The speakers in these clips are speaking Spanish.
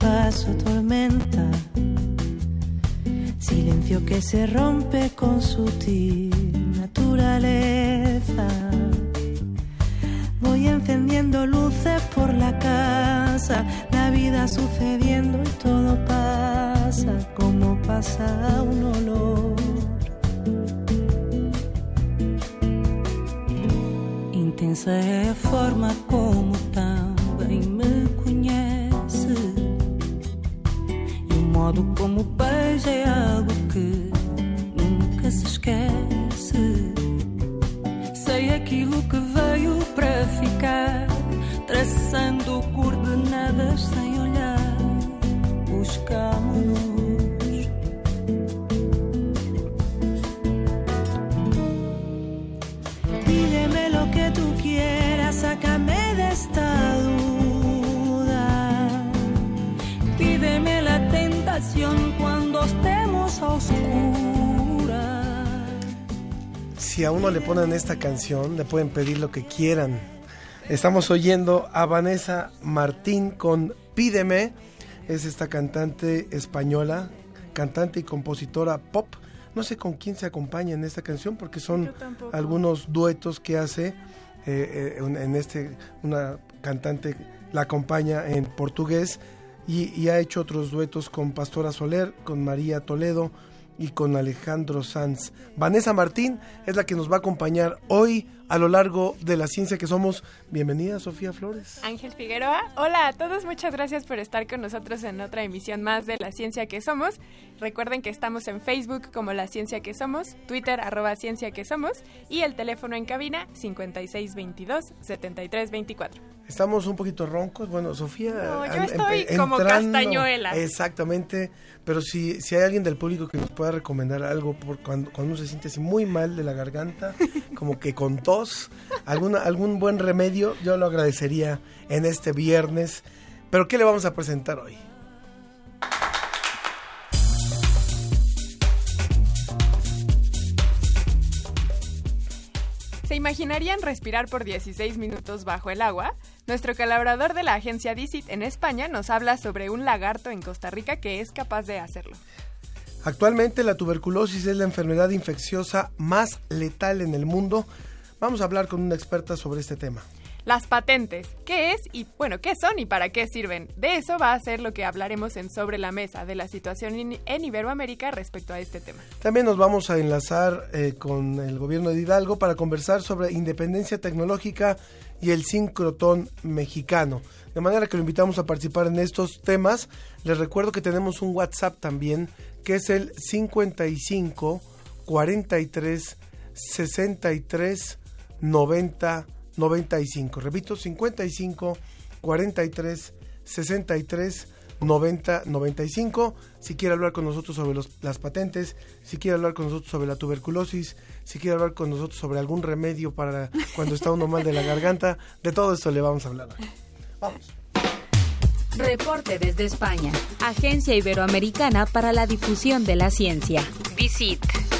Paso tormenta. Silencio que se rompe con sutil naturaleza. Voy encendiendo luces por la casa, la vida sucediendo y todo pasa como pasa un olor. Intensa a forma como também modo como beija é algo que nunca se esquece. Sei aquilo que veio para ficar, traçando coordenadas sem olhar. Buscamos. Si a uno le ponen esta canción, le pueden pedir lo que quieran. Estamos oyendo a Vanessa Martín con Pídeme. Es esta cantante española, cantante y compositora pop. No sé con quién se acompaña en esta canción porque son algunos duetos que hace eh, eh, en en este una cantante la acompaña en portugués y, y ha hecho otros duetos con Pastora Soler, con María Toledo y con Alejandro Sanz. Vanessa Martín es la que nos va a acompañar hoy a lo largo de la ciencia que somos. Bienvenida, Sofía Flores. Ángel Figueroa. Hola a todos, muchas gracias por estar con nosotros en otra emisión más de La Ciencia que Somos. Recuerden que estamos en Facebook como La Ciencia que Somos, Twitter arroba Ciencia que Somos y el teléfono en cabina 5622-7324. Estamos un poquito roncos. Bueno, Sofía. No, yo estoy como castañuela. Exactamente. Pero si, si hay alguien del público que nos pueda recomendar algo por cuando, cuando uno se siente así muy mal de la garganta, como que con tos, alguna, algún buen remedio, yo lo agradecería en este viernes. Pero ¿qué le vamos a presentar hoy? Imaginarían respirar por 16 minutos bajo el agua? Nuestro colaborador de la agencia DICIT en España nos habla sobre un lagarto en Costa Rica que es capaz de hacerlo. Actualmente la tuberculosis es la enfermedad infecciosa más letal en el mundo. Vamos a hablar con una experta sobre este tema. Las patentes, ¿qué es y bueno, qué son y para qué sirven? De eso va a ser lo que hablaremos en Sobre la Mesa, de la situación en, Iberoamérica respecto a este tema. También nos vamos a enlazar eh, con el gobierno de Hidalgo para conversar sobre independencia tecnológica y el sincrotón mexicano. De manera que lo invitamos a participar en estos temas. Les recuerdo que tenemos un WhatsApp también, que es el 55 43 63 90 95. Repito, 55 43 63 90 95. Si quiere hablar con nosotros sobre las patentes, si quiere hablar con nosotros sobre la tuberculosis, si quiere hablar con nosotros sobre algún remedio para cuando está uno mal de la garganta, de todo esto le vamos a hablar. Vamos. Reporte desde España. Agencia Iberoamericana para la Difusión de la Ciencia. DICIT.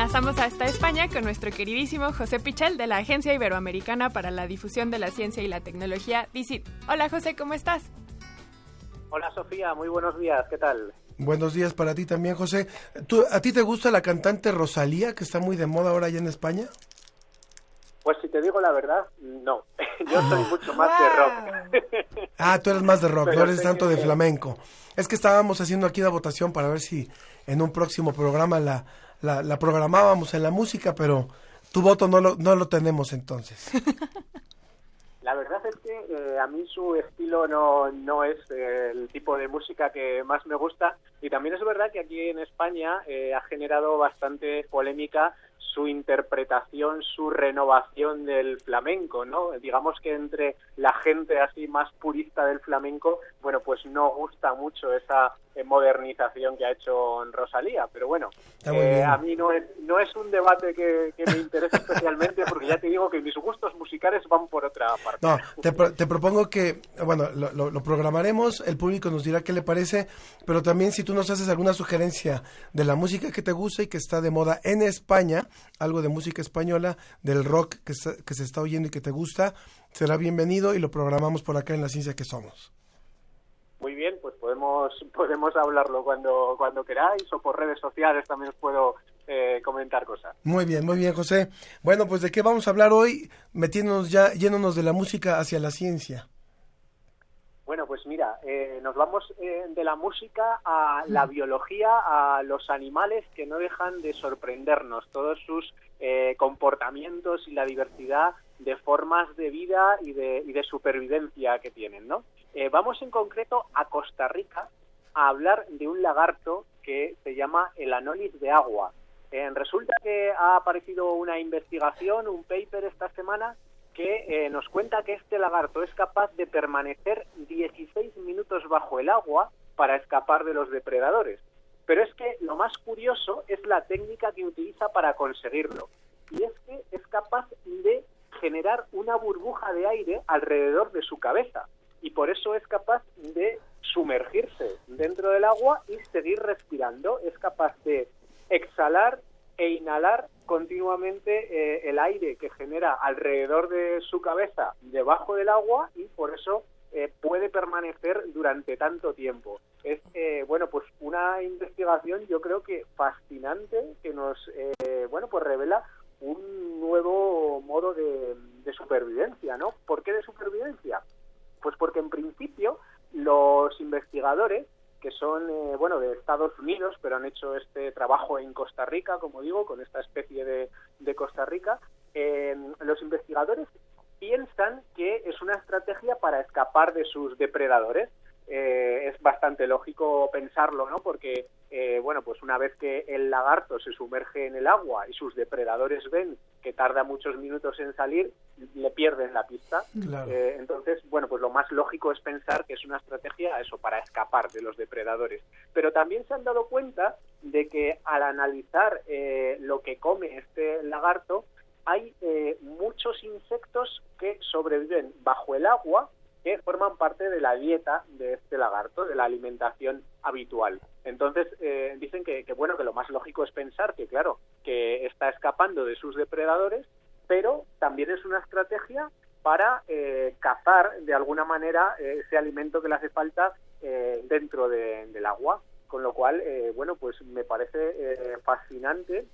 Enlazamos hasta España con nuestro queridísimo José Pichel de la Agencia Iberoamericana para la Difusión de la Ciencia y la Tecnología, DICIT. Hola José, ¿cómo estás? Hola Sofía, muy buenos días, ¿qué tal? Buenos días para ti también, José. ¿Tú, ¿A ti te gusta la cantante Rosalía, que está muy de moda ahora allá en España? Pues si te digo la verdad, no. Yo soy mucho más de rock. Ah, tú eres más de rock, no Pero eres sé tanto que- de flamenco. Es que estábamos haciendo aquí la votación para ver si en un próximo programa la, la, la programábamos en la música, pero tu voto no lo, no lo tenemos entonces. La verdad es que eh, a mí su estilo no, no es eh, el tipo de música que más me gusta y también es verdad que aquí en España eh, ha generado bastante polémica su interpretación, su renovación del flamenco, ¿no? Digamos que entre la gente así más purista del flamenco, bueno, pues no gusta mucho esa modernización que ha hecho Rosalía, pero bueno, Está eh, a mí no es, no es un debate que, que me interesa especialmente porque ya te digo que mis gustos musicales van por otra parte. No, te, pro- te propongo que, bueno, lo, lo- lo programaremos, el público nos dirá qué le parece, pero también si tú nos haces alguna sugerencia de la música que te gusta y que está de moda en España, algo de música española, del rock que, se- que se está oyendo y que te gusta, será bienvenido y lo programamos por acá en la ciencia que somos. Podemos podemos hablarlo cuando cuando queráis o por redes sociales también os puedo eh, comentar cosas. Muy bien, muy bien, José. Bueno, pues de qué vamos a hablar hoy, metiéndonos ya, yéndonos de la música hacia la ciencia. Bueno, pues mira, eh, nos vamos eh, de la música a la biología, a los animales que no dejan de sorprendernos, todos sus eh, comportamientos y la diversidad de formas de vida y de, y de supervivencia que tienen, ¿no? Eh, vamos en concreto a Costa Rica a hablar de un lagarto que se llama el anolis de agua. Eh, resulta que ha aparecido una investigación, un paper esta semana que eh, nos cuenta que este lagarto es capaz de permanecer 16 minutos bajo el agua para escapar de los depredadores. Pero es que lo más curioso es la técnica que utiliza para conseguirlo. Y es que es capaz de generar una burbuja de aire alrededor de su cabeza. Y por eso es capaz de sumergirse dentro del agua y seguir respirando. Es capaz de exhalar e inhalar continuamente eh, el aire que genera alrededor de su cabeza debajo del agua y por eso eh, puede permanecer durante tanto tiempo. Es eh, bueno pues una investigación yo creo que fascinante que nos eh, bueno pues revela un nuevo modo de, de supervivencia, ¿no? ¿Por qué de supervivencia? Pues porque en principio los investigadores que son eh, bueno de Estados Unidos, pero han hecho este trabajo en Costa Rica, como digo, con esta especie de, de Costa Rica. Eh, los investigadores piensan que es una estrategia para escapar de sus depredadores. Eh, es bastante lógico pensarlo, ¿no? Porque, eh, bueno, pues una vez que el lagarto se sumerge en el agua y sus depredadores ven que tarda muchos minutos en salir, le pierden la pista. Claro. Eh, entonces, bueno, pues lo más lógico es pensar que es una estrategia eso para escapar de los depredadores. Pero también se han dado cuenta de que al analizar eh, lo que come este lagarto, hay eh, muchos insectos que sobreviven bajo el agua que forman parte de la dieta de este lagarto, de la alimentación habitual. Entonces eh, dicen que, que, bueno que lo más lógico es pensar que claro que está escapando de sus depredadores, pero también es una estrategia para eh, cazar de alguna manera eh, ese alimento que le hace falta eh, dentro de, del agua. Con lo cual, eh, bueno, pues me parece fascinante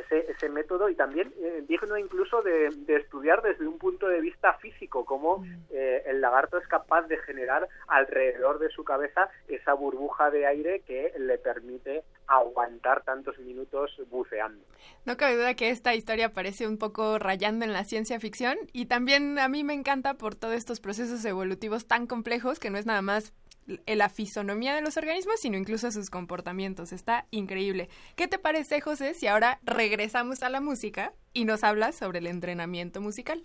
ese, ese método y también eh, digno incluso de, de, estudiar desde un punto de vista físico, cómo eh, el lagarto es capaz de generar alrededor de su cabeza esa burbuja de aire que le permite aguantar tantos minutos buceando. No cabe duda que esta historia parece un poco rayando en la ciencia ficción y también a mí me encanta por todos estos procesos evolutivos tan complejos que no es nada más la fisonomía de los organismos, sino incluso sus comportamientos. Está increíble. ¿Qué te parece, José, si ahora regresamos a la música y nos hablas sobre el entrenamiento musical?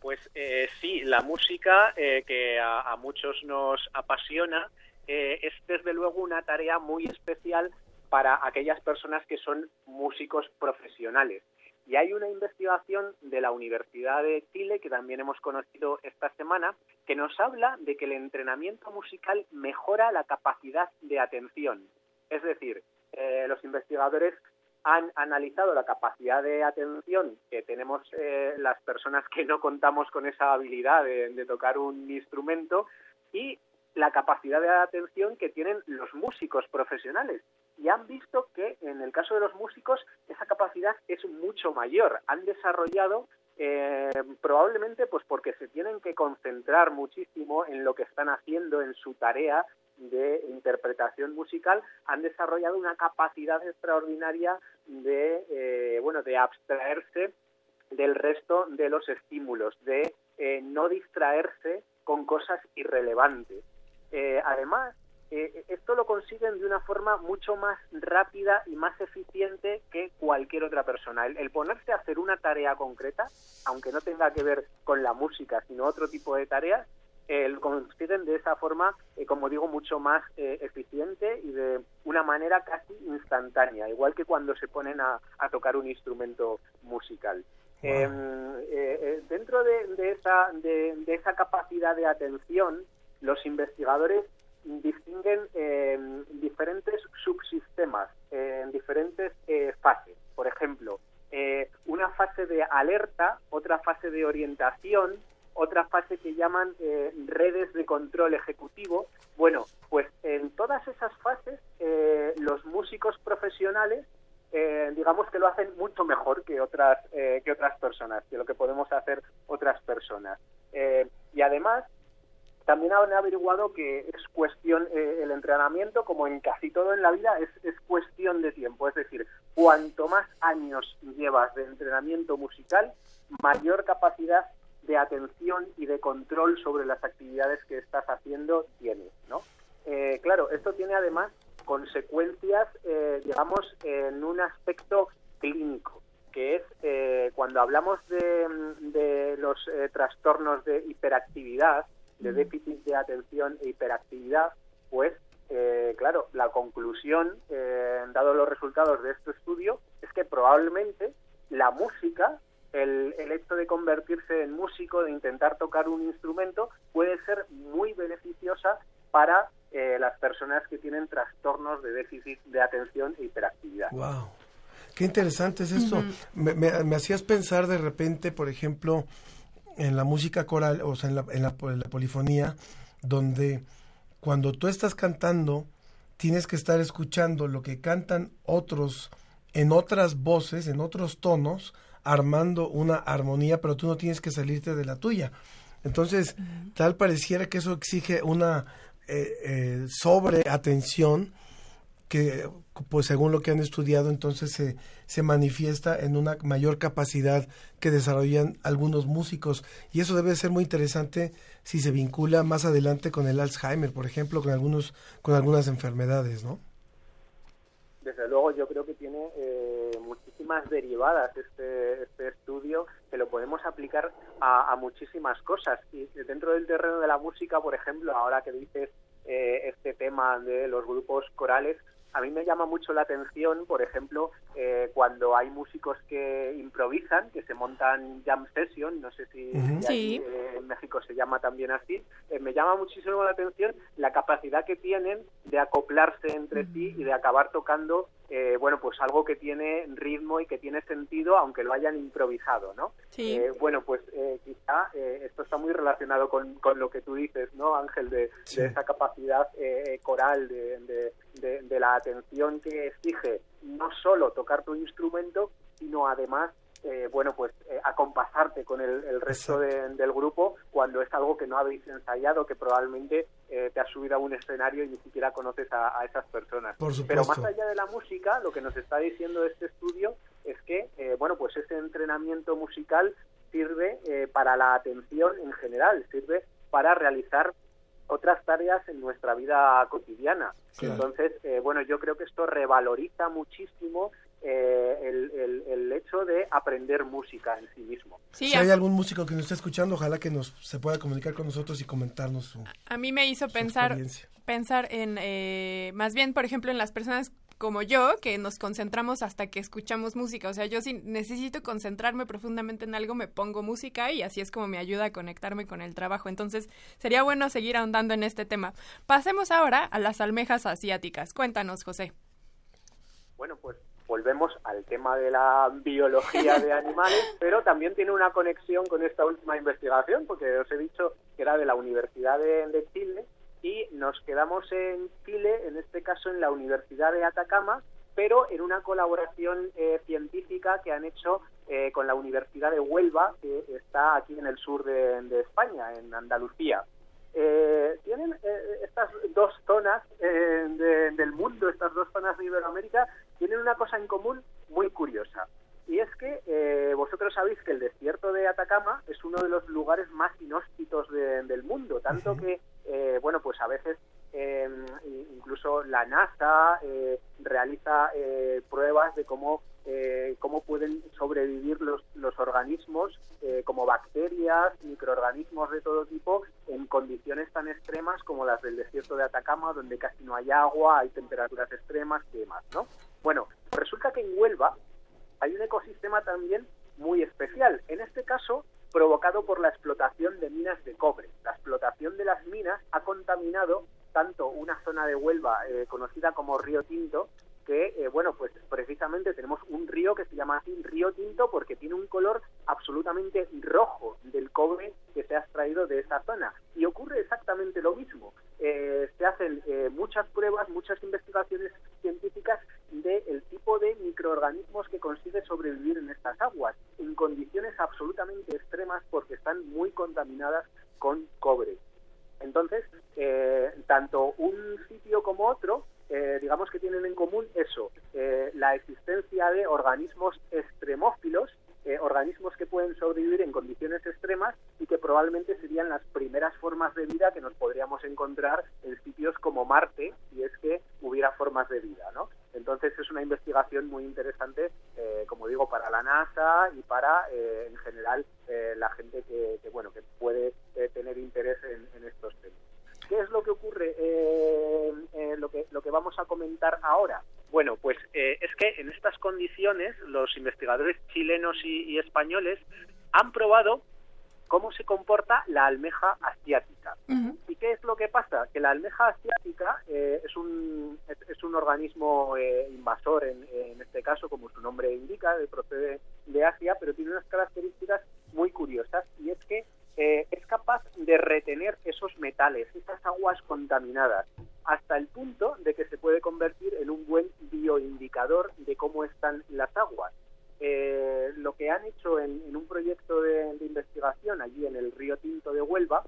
Pues eh, sí, la música eh, que a, muchos nos apasiona eh, es desde luego una tarea muy especial para aquellas personas que son músicos profesionales. Y hay una investigación de la Universidad de Chile que también hemos conocido esta semana que nos habla de que el entrenamiento musical mejora la capacidad de atención. Es decir, eh, los investigadores han analizado la capacidad de atención que tenemos eh, las personas que no contamos con esa habilidad de, de tocar un instrumento y la capacidad de atención que tienen los músicos profesionales y han visto que en el caso de los músicos esa capacidad es mucho mayor. Han desarrollado eh, probablemente pues porque se tienen que concentrar muchísimo en lo que están haciendo en su tarea de interpretación musical han desarrollado una capacidad extraordinaria de eh, bueno de abstraerse del resto de los estímulos de eh, no distraerse con cosas irrelevantes eh, además eh, esto lo consiguen de una forma mucho más rápida y más eficiente que cualquier otra persona. El, el, ponerse a hacer una tarea concreta, aunque no tenga que ver con la música, sino otro tipo de tareas, eh, lo consiguen de esa forma, eh, como digo, mucho más eh, eficiente y de una manera casi instantánea, igual que cuando se ponen a, a tocar un instrumento musical. Wow. dentro de, de esa, de, de esa capacidad de atención, los investigadores distinguen eh, diferentes subsistemas en diferentes eh, fases. Por ejemplo, eh, una fase de alerta, otra fase de orientación, otra fase que llaman eh, redes de control ejecutivo. Bueno, pues en todas esas fases eh, los músicos profesionales eh, digamos que lo hacen mucho mejor que otras eh, que otras personas, que lo que podemos hacer otras personas. Eh, y además también han averiguado que es cuestión, eh, el entrenamiento, como en casi todo en la vida, es, es, cuestión de tiempo. Es decir, cuanto más años llevas de entrenamiento musical, mayor capacidad de atención y de control sobre las actividades que estás haciendo tienes, ¿no? Eh, claro, esto tiene además consecuencias, eh, digamos, en un aspecto clínico, que es eh, cuando hablamos de, de los trastornos de hiperactividad, de déficit de atención e hiperactividad, pues eh, claro, la conclusión, eh, dado los resultados de este estudio, es que probablemente la música, el, el, hecho de convertirse en músico, de intentar tocar un instrumento, puede ser muy beneficiosa para eh, las personas que tienen trastornos de déficit de atención e hiperactividad. ¡Wow! Qué interesante es esto. Uh -huh. me, me, me hacías pensar de repente, por ejemplo, en la música coral, o sea, en la, en la, en la polifonía, donde cuando tú estás cantando, tienes que estar escuchando lo que cantan otros en otras voces, en otros tonos, armando una armonía, pero tú no tienes que salirte de la tuya. Entonces, uh -huh. tal pareciera que eso exige una eh, eh, sobre atención que, pues según lo que han estudiado, entonces se, se manifiesta en una mayor capacidad que desarrollan algunos músicos. Y eso debe ser muy interesante si se vincula más adelante con el Alzheimer, por ejemplo, con, algunos, con algunas enfermedades, ¿no? Desde luego, yo creo que tiene eh, muchísimas derivadas este, este estudio que lo podemos aplicar a, a muchísimas cosas. Y dentro del terreno de la música, por ejemplo, ahora que dices eh, este tema de los grupos corales, a mí me llama mucho la atención, por ejemplo, eh, cuando hay músicos que improvisan, que se montan jam session, no sé si uh -huh. sí. eh, en México se llama también así, eh, me llama muchísimo la atención la capacidad que tienen de acoplarse entre uh -huh. sí y de acabar tocando, eh, bueno, pues algo que tiene ritmo y que tiene sentido, aunque lo hayan improvisado, ¿no? Sí. Eh, bueno, pues quizá esto está muy relacionado con, con, lo que tú dices, ¿no, Ángel? De, sí. de esa capacidad coral, de, de de, de, la atención que exige no solo tocar tu instrumento, sino además, eh, bueno, pues eh, acompasarte con el, el resto de, del grupo cuando es algo que no habéis ensayado, que probablemente eh, te has subido a un escenario y ni siquiera conoces a, a esas personas. Pero más allá de la música, lo que nos está diciendo este estudio es que, eh, bueno, pues ese entrenamiento musical sirve eh, para la atención en general, sirve para realizar otras tareas en nuestra vida cotidiana. Claro. Entonces, eh, bueno, yo creo que esto revaloriza muchísimo eh, el, el, el, hecho de aprender música en sí mismo. Sí, si hay algún músico que nos esté escuchando, ojalá que nos se pueda comunicar con nosotros y comentarnos su A mí me hizo pensar pensar en, eh, más bien, por ejemplo, en las personas como yo, que nos concentramos hasta que escuchamos música. O sea, yo si necesito concentrarme profundamente en algo, me pongo música y así es como me ayuda a conectarme con el trabajo. Entonces, sería bueno seguir ahondando en este tema. Pasemos ahora a las almejas asiáticas. Cuéntanos, José. Bueno, pues volvemos al tema de la biología de animales, pero también tiene una conexión con esta última investigación, porque os he dicho que era de la Universidad de, de Chile y nos quedamos en Chile, en este caso en la Universidad de Atacama, pero en una colaboración eh, científica que han hecho eh, con la Universidad de Huelva, que está aquí en el sur de, de España, en Andalucía. Eh, tienen eh, estas dos zonas eh, de- del mundo, estas dos zonas de Iberoamérica, tienen una cosa en común muy curiosa. Y es que eh, vosotros sabéis que el desierto de Atacama es uno de los lugares más inhóspitos de- del mundo, tanto que, eh, bueno, pues a veces eh, incluso la NASA eh, realiza eh, pruebas de cómo, eh, cómo pueden sobrevivir los, los organismos eh, como bacterias, microorganismos de todo tipo en condiciones tan extremas como las del desierto de Atacama, donde casi no hay agua, hay temperaturas extremas y demás, ¿no? Bueno, resulta que en Huelva hay un ecosistema también muy especial, en este caso provocado por la explotación de minas de cobre. La explotación de las minas ha contaminado tanto una zona de Huelva eh, conocida como Río Tinto, que, eh, bueno, pues precisamente tenemos un río que se llama así Río Tinto porque tiene un color absolutamente rojo del cobre que se ha extraído de esa zona. Y ocurre exactamente lo mismo. Eh, se hacen eh, muchas pruebas, muchas investigaciones científicas del tipo de microorganismos que consigue sobrevivir en estas aguas, en condiciones absolutamente extremas porque están muy contaminadas con cobre. Entonces, eh, tanto un sitio como otro, eh, digamos que tienen en común eso, eh, la existencia de organismos extremófilos, eh, organismos que pueden sobrevivir en condiciones extremas y que probablemente serían las primeras formas de vida que nos podríamos encontrar en sitios como Marte, si es que hubiera formas de vida, ¿no? Entonces es una investigación muy interesante, eh, como digo, para la NASA y para, eh, en general, eh, la gente que, que, bueno, que puede tener interés en estos temas. ¿Qué es lo que ocurre? Eh, eh, lo, que, lo que vamos a comentar ahora. Bueno, pues eh, es que en estas condiciones los investigadores chilenos y, y españoles han probado cómo se comporta la almeja asiática. ¿Y qué es lo que pasa? Que la almeja asiática eh, es, un, es, es un organismo eh, invasor, en, en este caso, como su nombre indica, de- procede de Asia, pero tiene unas características muy curiosas y es que eh, es capaz de retener esos metales, esas aguas contaminadas, hasta el punto de que se puede convertir en un buen bioindicador de cómo están las aguas. Eh, lo que han hecho en, en un proyecto de, investigación allí en el río Tinto de Huelva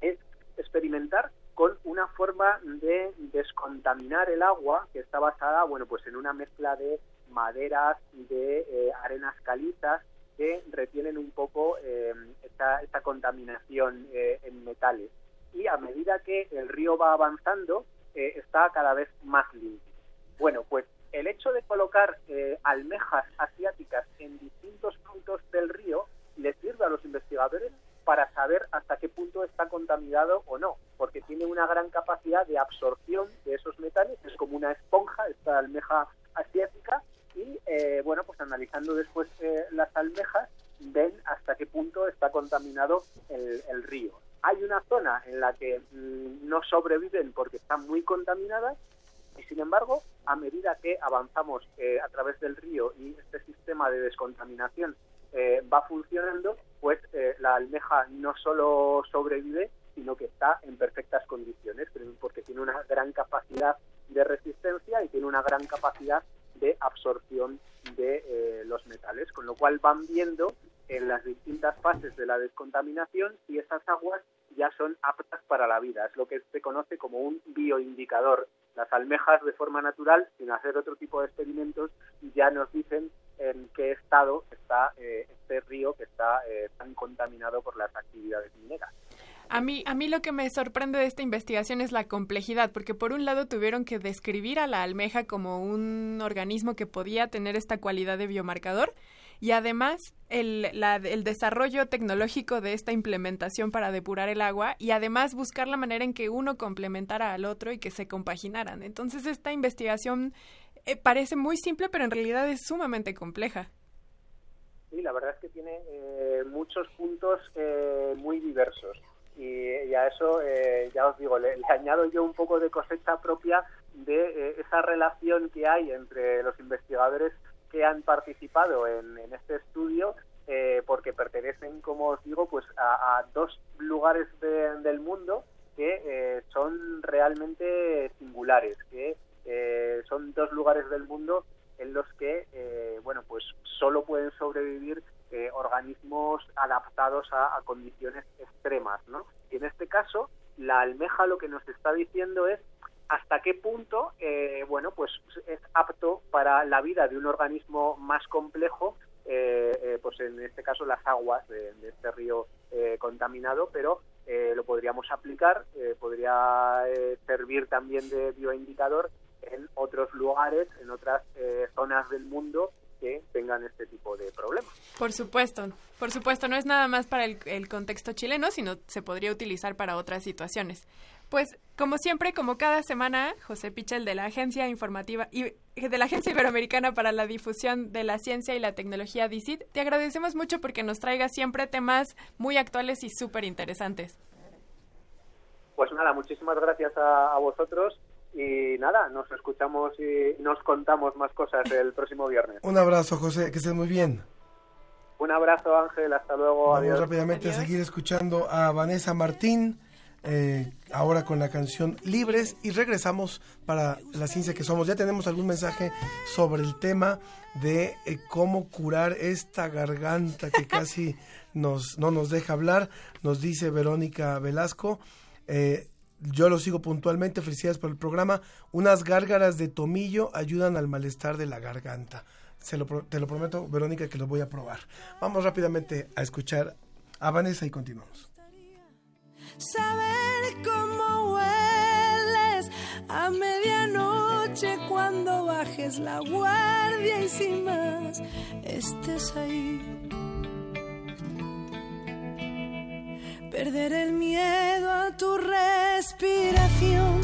es experimentar con una forma de descontaminar el agua que está basada, bueno, pues en una mezcla de maderas de eh, arenas calizas que retienen un poco esta, esta contaminación eh, en metales. Y a medida que el río va avanzando, eh, está cada vez más limpio. Bueno, pues el hecho de colocar eh, almejas asiáticas en distintos puntos del río les sirve a los investigadores para saber hasta qué punto está contaminado o no, porque tiene una gran capacidad de absorción de esos metales, es como una esponja esta almeja asiática y eh, bueno, pues analizando después eh, las almejas ven hasta qué punto está contaminado el, el río. Hay una zona en la que mm, no sobreviven porque están muy contaminadas y sin embargo, a medida que avanzamos eh, a través del río y este sistema de descontaminación eh, va funcionando, pues eh, la almeja no solo sobrevive, sino que está en perfectas condiciones, porque tiene una gran capacidad de resistencia y tiene una gran capacidad de absorción de eh, los metales, con lo cual van viendo en las distintas fases de la descontaminación si esas aguas ya son aptas para la vida. Es lo que se conoce como un bioindicador. Las almejas de forma natural, sin hacer otro tipo de experimentos, ya nos dicen en qué estado está eh, este río que está eh, tan contaminado por las actividades mineras. A mí, a mí lo que me sorprende de esta investigación es la complejidad, porque por un lado tuvieron que describir a la almeja como un organismo que podía tener esta cualidad de biomarcador y además el, la- el desarrollo tecnológico de esta implementación para depurar el agua y además buscar la manera en que uno complementara al otro y que se compaginaran. Entonces esta investigación eh, parece muy simple, pero en realidad es sumamente compleja. Sí, la verdad es que tiene eh, muchos puntos eh, muy diversos. Y, y a eso, eh, ya os digo, le, le añado yo un poco de cosecha propia de eh, esa relación que hay entre los investigadores que han participado en, en este estudio, eh, porque pertenecen, como os digo, pues a, dos lugares de- del mundo que eh, son realmente singulares, que eh, son dos lugares del mundo en los que, bueno, pues solo pueden sobrevivir eh, organismos adaptados a, condiciones extremas, ¿no? Y en este caso, la almeja lo que nos está diciendo es hasta qué punto, eh, bueno, pues es apto para la vida de un organismo más complejo, eh, eh, pues en este caso las aguas de, de este río eh, contaminado, pero lo podríamos aplicar, podría servir también de bioindicador en otros lugares, en otras zonas del mundo que tengan este tipo de problemas. Por supuesto, por supuesto, no es nada más para el, el contexto chileno, sino se podría utilizar para otras situaciones. Pues, como siempre, como cada semana, José Pichel de la Agencia Informativa y de la Agencia Iberoamericana para la Difusión de la Ciencia y la Tecnología DICIT, te agradecemos mucho porque nos traigas siempre temas muy actuales y súper interesantes. Pues nada, muchísimas gracias a, a vosotros y nada, nos escuchamos y nos contamos más cosas el próximo viernes. Un abrazo, José, que estés muy bien. Un abrazo, Ángel, hasta luego, Vamos adiós. rápidamente a seguir escuchando a Vanessa Martín, eh, ahora con la canción Libres, y regresamos para la ciencia que somos. Ya tenemos algún mensaje sobre el tema de eh, cómo curar esta garganta que casi nos, no nos deja hablar, nos dice Verónica Velasco. Eh, yo lo sigo puntualmente, felicidades por el programa. Unas gárgaras de tomillo ayudan al malestar de la garganta. Se te lo prometo, Verónica, que lo voy a probar. Vamos rápidamente a escuchar a Vanessa y continuamos. Saber cómo hueles a medianoche cuando bajes la guardia y sin más estés ahí. Perder el miedo a tu respiración.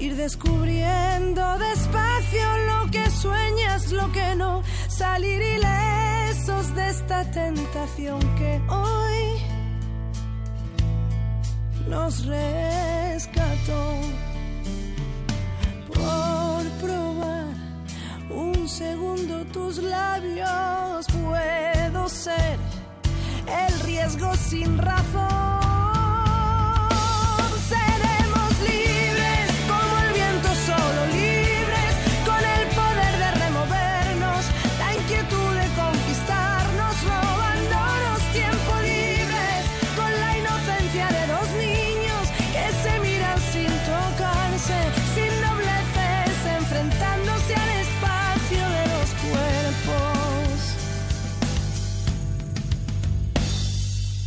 Ir descubriendo despacio lo que sueñas, lo que no. Salir ilesos de esta tentación que hoy nos rescató por probar un segundo tus labios. Puedo ser el riesgo sin razón.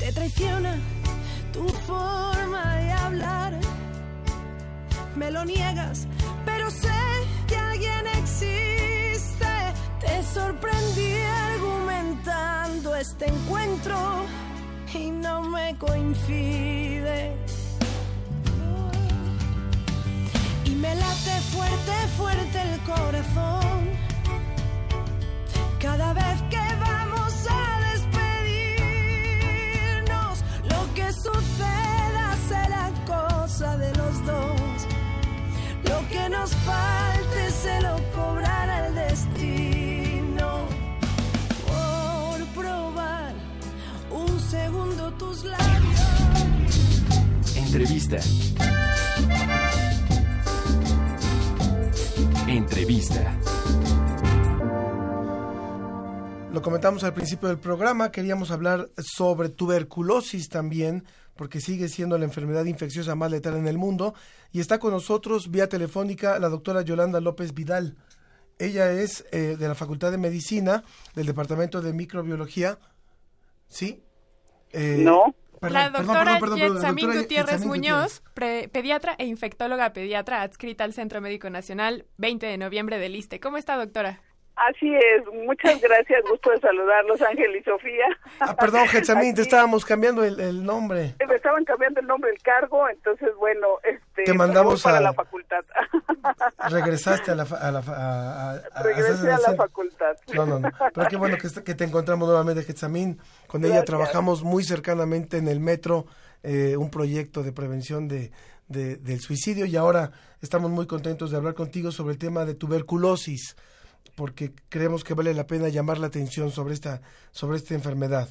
Te traiciona tu forma de hablar. Me lo niegas, pero sé que alguien existe. Te sorprendí argumentando este encuentro y no me coincide. Y me late fuerte, fuerte el corazón. Cada vez suceda será cosa de los dos. Lo que nos falte se lo cobrará el destino. Por probar un segundo tus labios. Entrevista. Entrevista. Lo comentamos al principio del programa, queríamos hablar sobre tuberculosis también, porque sigue siendo la enfermedad infecciosa más letal en el mundo. Y está con nosotros vía telefónica la doctora Yolanda López Vidal. Ella es eh, de la Facultad de Medicina, del Departamento de Microbiología. ¿Sí? Eh, No. perdón, la doctora perdón, Gutiérrez Yetsamín Muñoz, pre- pediatra e infectóloga pediatra adscrita al Centro Médico Nacional 20 de noviembre del ISTE. ¿Cómo está, doctora? Así es, muchas gracias, gusto de saludarlos, Ángel y Sofía. Ah, perdón, Getsamín, te estábamos cambiando el, el nombre. Me estaban cambiando el nombre del cargo, entonces, bueno, este, Te mandamos para a- la facultad. Regresaste a la... a la a- a- Regresé a la facultad. No, no, no. Pero qué bueno que, que te encontramos nuevamente, Getsamín. Con ella trabajamos muy cercanamente en el metro, eh, un proyecto de prevención de, de- del suicidio y ahora estamos muy contentos de hablar contigo sobre el tema de tuberculosis, porque creemos que vale la pena llamar la atención sobre esta, sobre esta enfermedad.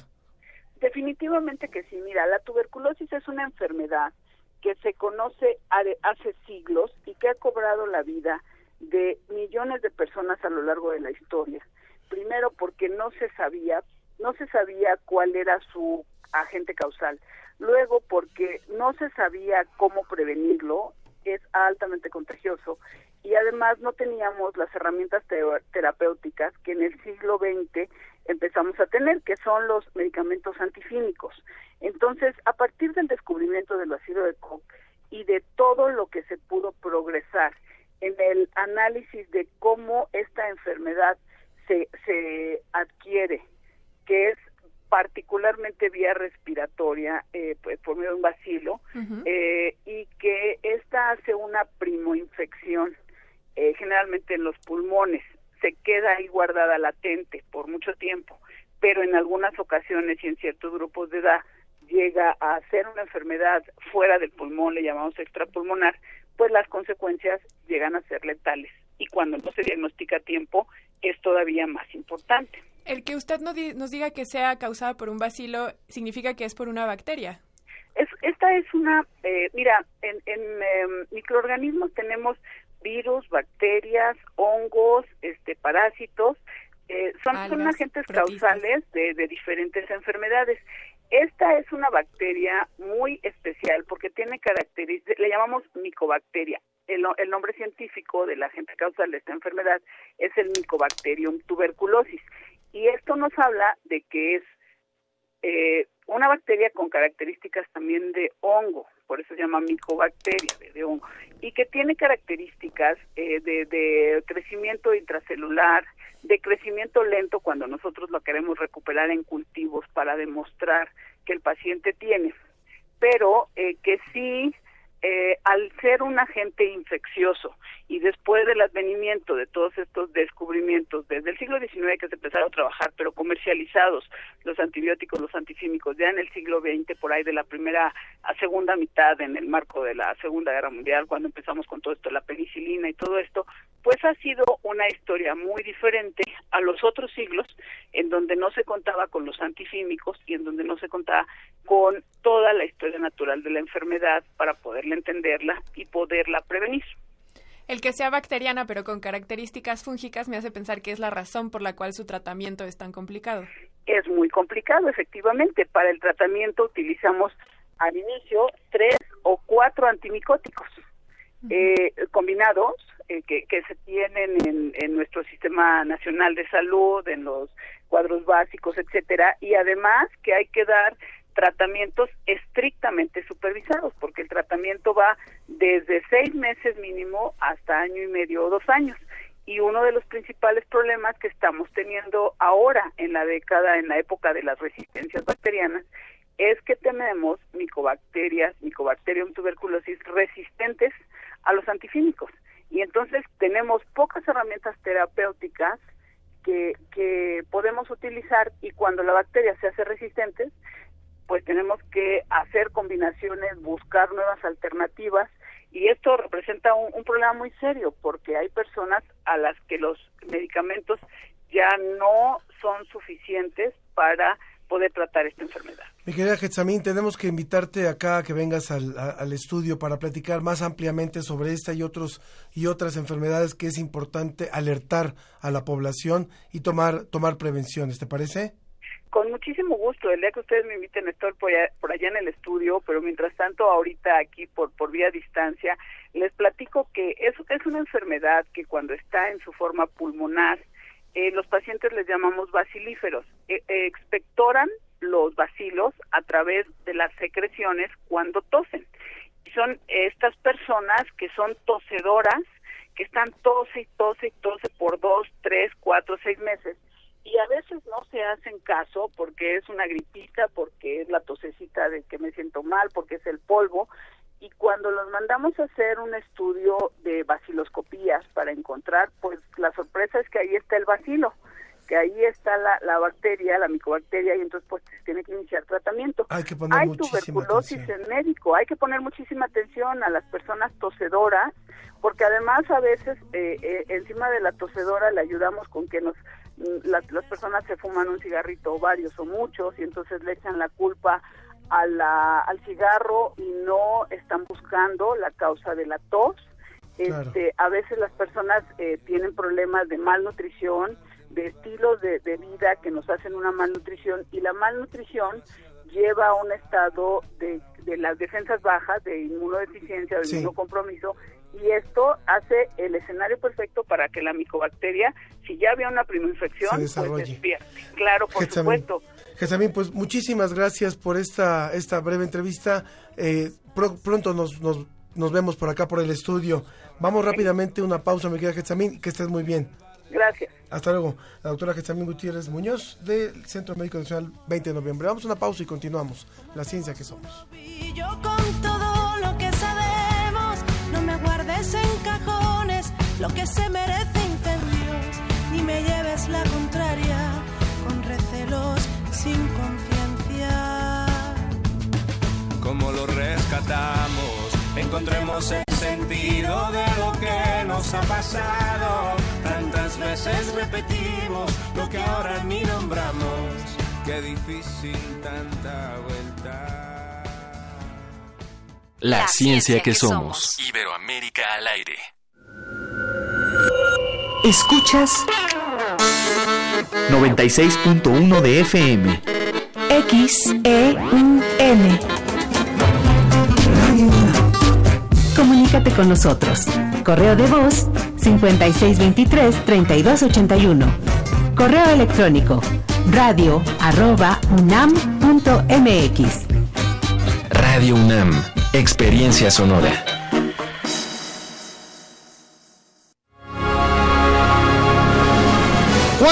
Definitivamente que sí. Mira, la tuberculosis es una enfermedad que se conoce hace siglos y que ha cobrado la vida de millones de personas a lo largo de la historia. Primero porque no se sabía, no se sabía cuál era su agente causal. Luego porque no se sabía cómo prevenirlo, es altamente contagioso y además no teníamos las herramientas terapéuticas que en el siglo XX empezamos a tener, que son los medicamentos antifímicos. Entonces, a partir del descubrimiento del ácido de Koch y de todo lo que se pudo progresar en el análisis de cómo esta enfermedad se, se adquiere, que es particularmente vía respiratoria eh, pues, por medio de un bacilo, eh, y que esta hace una primoinfección generalmente en los pulmones, se queda ahí guardada latente por mucho tiempo, pero en algunas ocasiones y en ciertos grupos de edad llega a ser una enfermedad fuera del pulmón, le llamamos extrapulmonar, pues las consecuencias llegan a ser letales. Y cuando no se diagnostica a tiempo, es todavía más importante. El que usted no di- nos diga que sea causada por un bacilo significa que es por una bacteria. Es, esta es una, eh, mira, en, en em, microorganismos tenemos virus, bacterias, hongos, este, parásitos, eh, son, son agentes protistas. causales de, de diferentes enfermedades. Esta es una bacteria muy especial porque tiene características, le llamamos micobacteria. El, el nombre científico del agente causal de esta enfermedad es el Mycobacterium tuberculosis. Y esto nos habla de que es eh, una bacteria con características también de hongo, por eso se llama micobacteria, de, de hongo, y que tiene características eh, de, crecimiento intracelular, de crecimiento lento cuando nosotros lo queremos recuperar en cultivos para demostrar que el paciente tiene, pero eh, que sí, eh, al ser un agente infeccioso y después del advenimiento de todos estos descubrimientos desde el siglo XIX que se empezaron a trabajar, pero comercializados los antibióticos, los antifímicos, ya en el siglo XX, por ahí de la primera a segunda mitad, en el marco de la Segunda Guerra Mundial, cuando empezamos con todo esto, la penicilina y todo esto, pues ha sido una historia muy diferente a los otros siglos, en donde no se contaba con los antifímicos y en donde no se contaba con toda la historia natural de la enfermedad para poderla entenderla y poderla prevenir. El que sea bacteriana pero con características fúngicas me hace pensar que es la razón por la cual su tratamiento es tan complicado. Es muy complicado, efectivamente. Para el tratamiento utilizamos al inicio tres o cuatro antimicóticos eh, combinados eh, que, que se tienen en, en nuestro sistema nacional de salud, en los cuadros básicos, etcétera, y además que hay que dar tratamientos estrictamente supervisados, porque el tratamiento va desde seis meses mínimo hasta año y medio o dos años. Y uno de los principales problemas que estamos teniendo ahora en la década, en la época de las resistencias bacterianas, es que tenemos micobacterias, Mycobacterium tuberculosis resistentes a los antifímicos. Y entonces tenemos pocas herramientas terapéuticas que, que podemos utilizar y cuando la bacteria se hace resistente, pues tenemos que hacer combinaciones, buscar nuevas alternativas y esto representa un, problema muy serio porque hay personas a las que los medicamentos ya no son suficientes para poder tratar esta enfermedad. Mi querida Getsamín, tenemos que invitarte acá a que vengas al, al estudio para platicar más ampliamente sobre esta y otros y otras enfermedades que es importante alertar a la población y tomar tomar prevenciones. ¿Te parece? Con muchísimo gusto, el día que ustedes me inviten por allá, por allá en el estudio, pero mientras tanto ahorita aquí por, por vía distancia, les platico que eso es una enfermedad que cuando está en su forma pulmonar, eh, los pacientes les llamamos bacilíferos, eh, expectoran los bacilos a través de las secreciones cuando tosen. Y son estas personas que son tosedoras, que están tose y tose y tose por dos, tres, cuatro, seis meses y a veces no se hacen caso porque es una gripita, porque es la tosecita de que me siento mal, porque es el polvo. Y cuando los mandamos a hacer un estudio de baciloscopías para encontrar, pues la sorpresa es que ahí está el bacilo, que ahí está la, la bacteria, la micobacteria, y entonces pues tiene que iniciar tratamiento. Hay que poner Hay muchísima tuberculosis atención. en médico, hay que poner muchísima atención a las personas tosedoras, porque además a veces eh, eh, encima de la tosedora le ayudamos con que nos las, las personas se fuman un cigarrito o varios o muchos y entonces le echan la culpa a la, al cigarro y no están buscando la causa de la tos Claro. Este, a veces las personas eh, tienen problemas de malnutrición, de estilos de, de vida que nos hacen una malnutrición y la malnutrición lleva a un estado de, de las defensas bajas, de inmunodeficiencia, de Sí. inmunocompromiso y esto hace el escenario perfecto para que la micobacteria, si ya había una primoinfección, Se pues desarrolle. despierte. Claro, por Getsamín. supuesto. Getsamín, pues muchísimas gracias por esta, esta breve entrevista. Eh, pro- pronto nos, nos, nos vemos por acá por el estudio. Vamos rápidamente a una pausa, mi querida Getsamín, que estés muy bien. Gracias. Hasta luego. La doctora Getsamín Gutiérrez Muñoz del Centro Médico Nacional 20 de noviembre. Vamos a una pausa y continuamos. La ciencia que somos. Lo que se merece incendios, ni me lleves la contraria con recelos sin conciencia. ¿Cómo lo rescatamos? Encontremos el sentido de lo que nos ha pasado. Tantas veces repetimos lo que ahora ni nombramos. Qué difícil tanta vuelta. La, ciencia, que, somos. Iberoamérica al aire. Escuchas 96.1 de FM. XEUN. Comunícate con nosotros. Correo de voz 5623-3281. Correo electrónico radio arroba unam.mx. Radio UNAM. Experiencia sonora.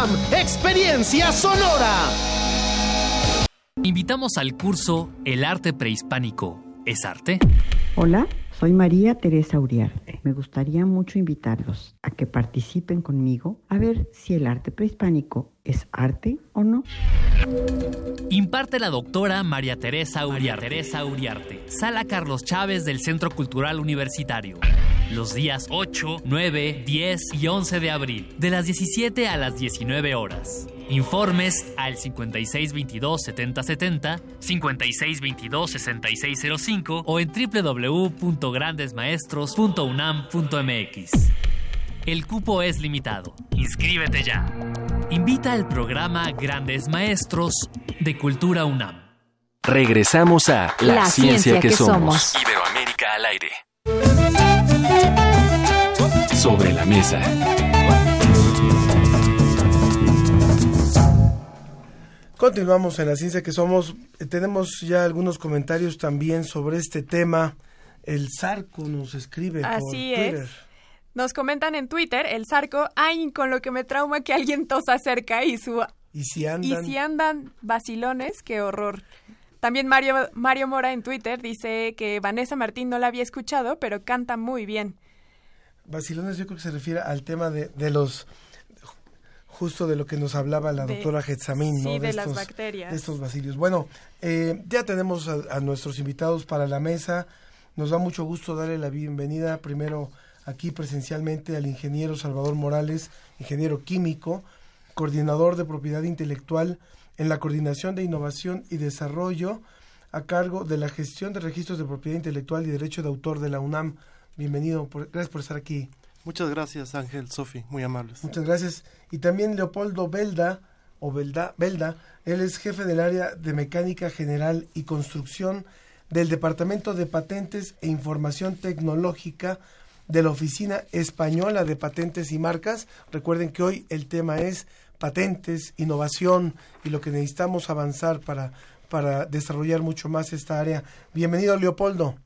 UNAM, experiencia sonora. Invitamos al curso El arte prehispánico. ¿Es arte? Hola, soy María Teresa Uriarte. Me gustaría mucho invitarlos a que participen conmigo a ver si el arte prehispánico es arte o no. Imparte la doctora María Teresa Uriarte. Teresa Uriarte. Sala Carlos Chávez del Centro Cultural Universitario. Los días 8, 9, 10 y 11 de abril, de las 17 a las 19 horas. Informes al 5622-7070, 5622-6605 o en www.grandesmaestros.unam.mx. El cupo es limitado. Inscríbete ya. Invita al programa Grandes Maestros de Cultura UNAM. Regresamos a La, ciencia, que, somos. Iberoamérica al aire. Sobre la mesa. Continuamos en la ciencia que somos. Eh, Tenemos ya algunos comentarios también sobre este tema. El Zarco nos escribe por Así Twitter. es. Nos comentan en Twitter, el Zarco, ay, con lo que me trauma que alguien tosa cerca y su... Y si Y andan, si andan vacilones, qué horror. También Mario, Mario Mora en Twitter dice que Vanessa Martín no la había escuchado, pero canta muy bien. vacilones, yo creo que se refiere al tema de, de los justo de lo que nos hablaba la De- doctora Getsamín, ¿no? sí, de las bacterias. De estos bacilios. Bueno, eh, ya tenemos a, a nuestros invitados para la mesa. Nos da mucho gusto darle la bienvenida primero aquí presencialmente al ingeniero Salvador Morales, ingeniero químico, coordinador de propiedad intelectual en la Coordinación de Innovación y Desarrollo a cargo de la gestión de registros de propiedad intelectual y derecho de autor de la UNAM. Bienvenido, por- gracias por estar aquí. Muchas gracias, Ángel, Sofi, muy amables. Muchas gracias. Y también Leopoldo Belda, o Belda, Belda, él es jefe del área de mecánica general y construcción del Departamento de Patentes e Información Tecnológica de la Oficina Española de Patentes y Marcas. Recuerden que hoy el tema es patentes, innovación y lo que necesitamos avanzar para, para desarrollar mucho más esta área. Bienvenido, Leopoldo.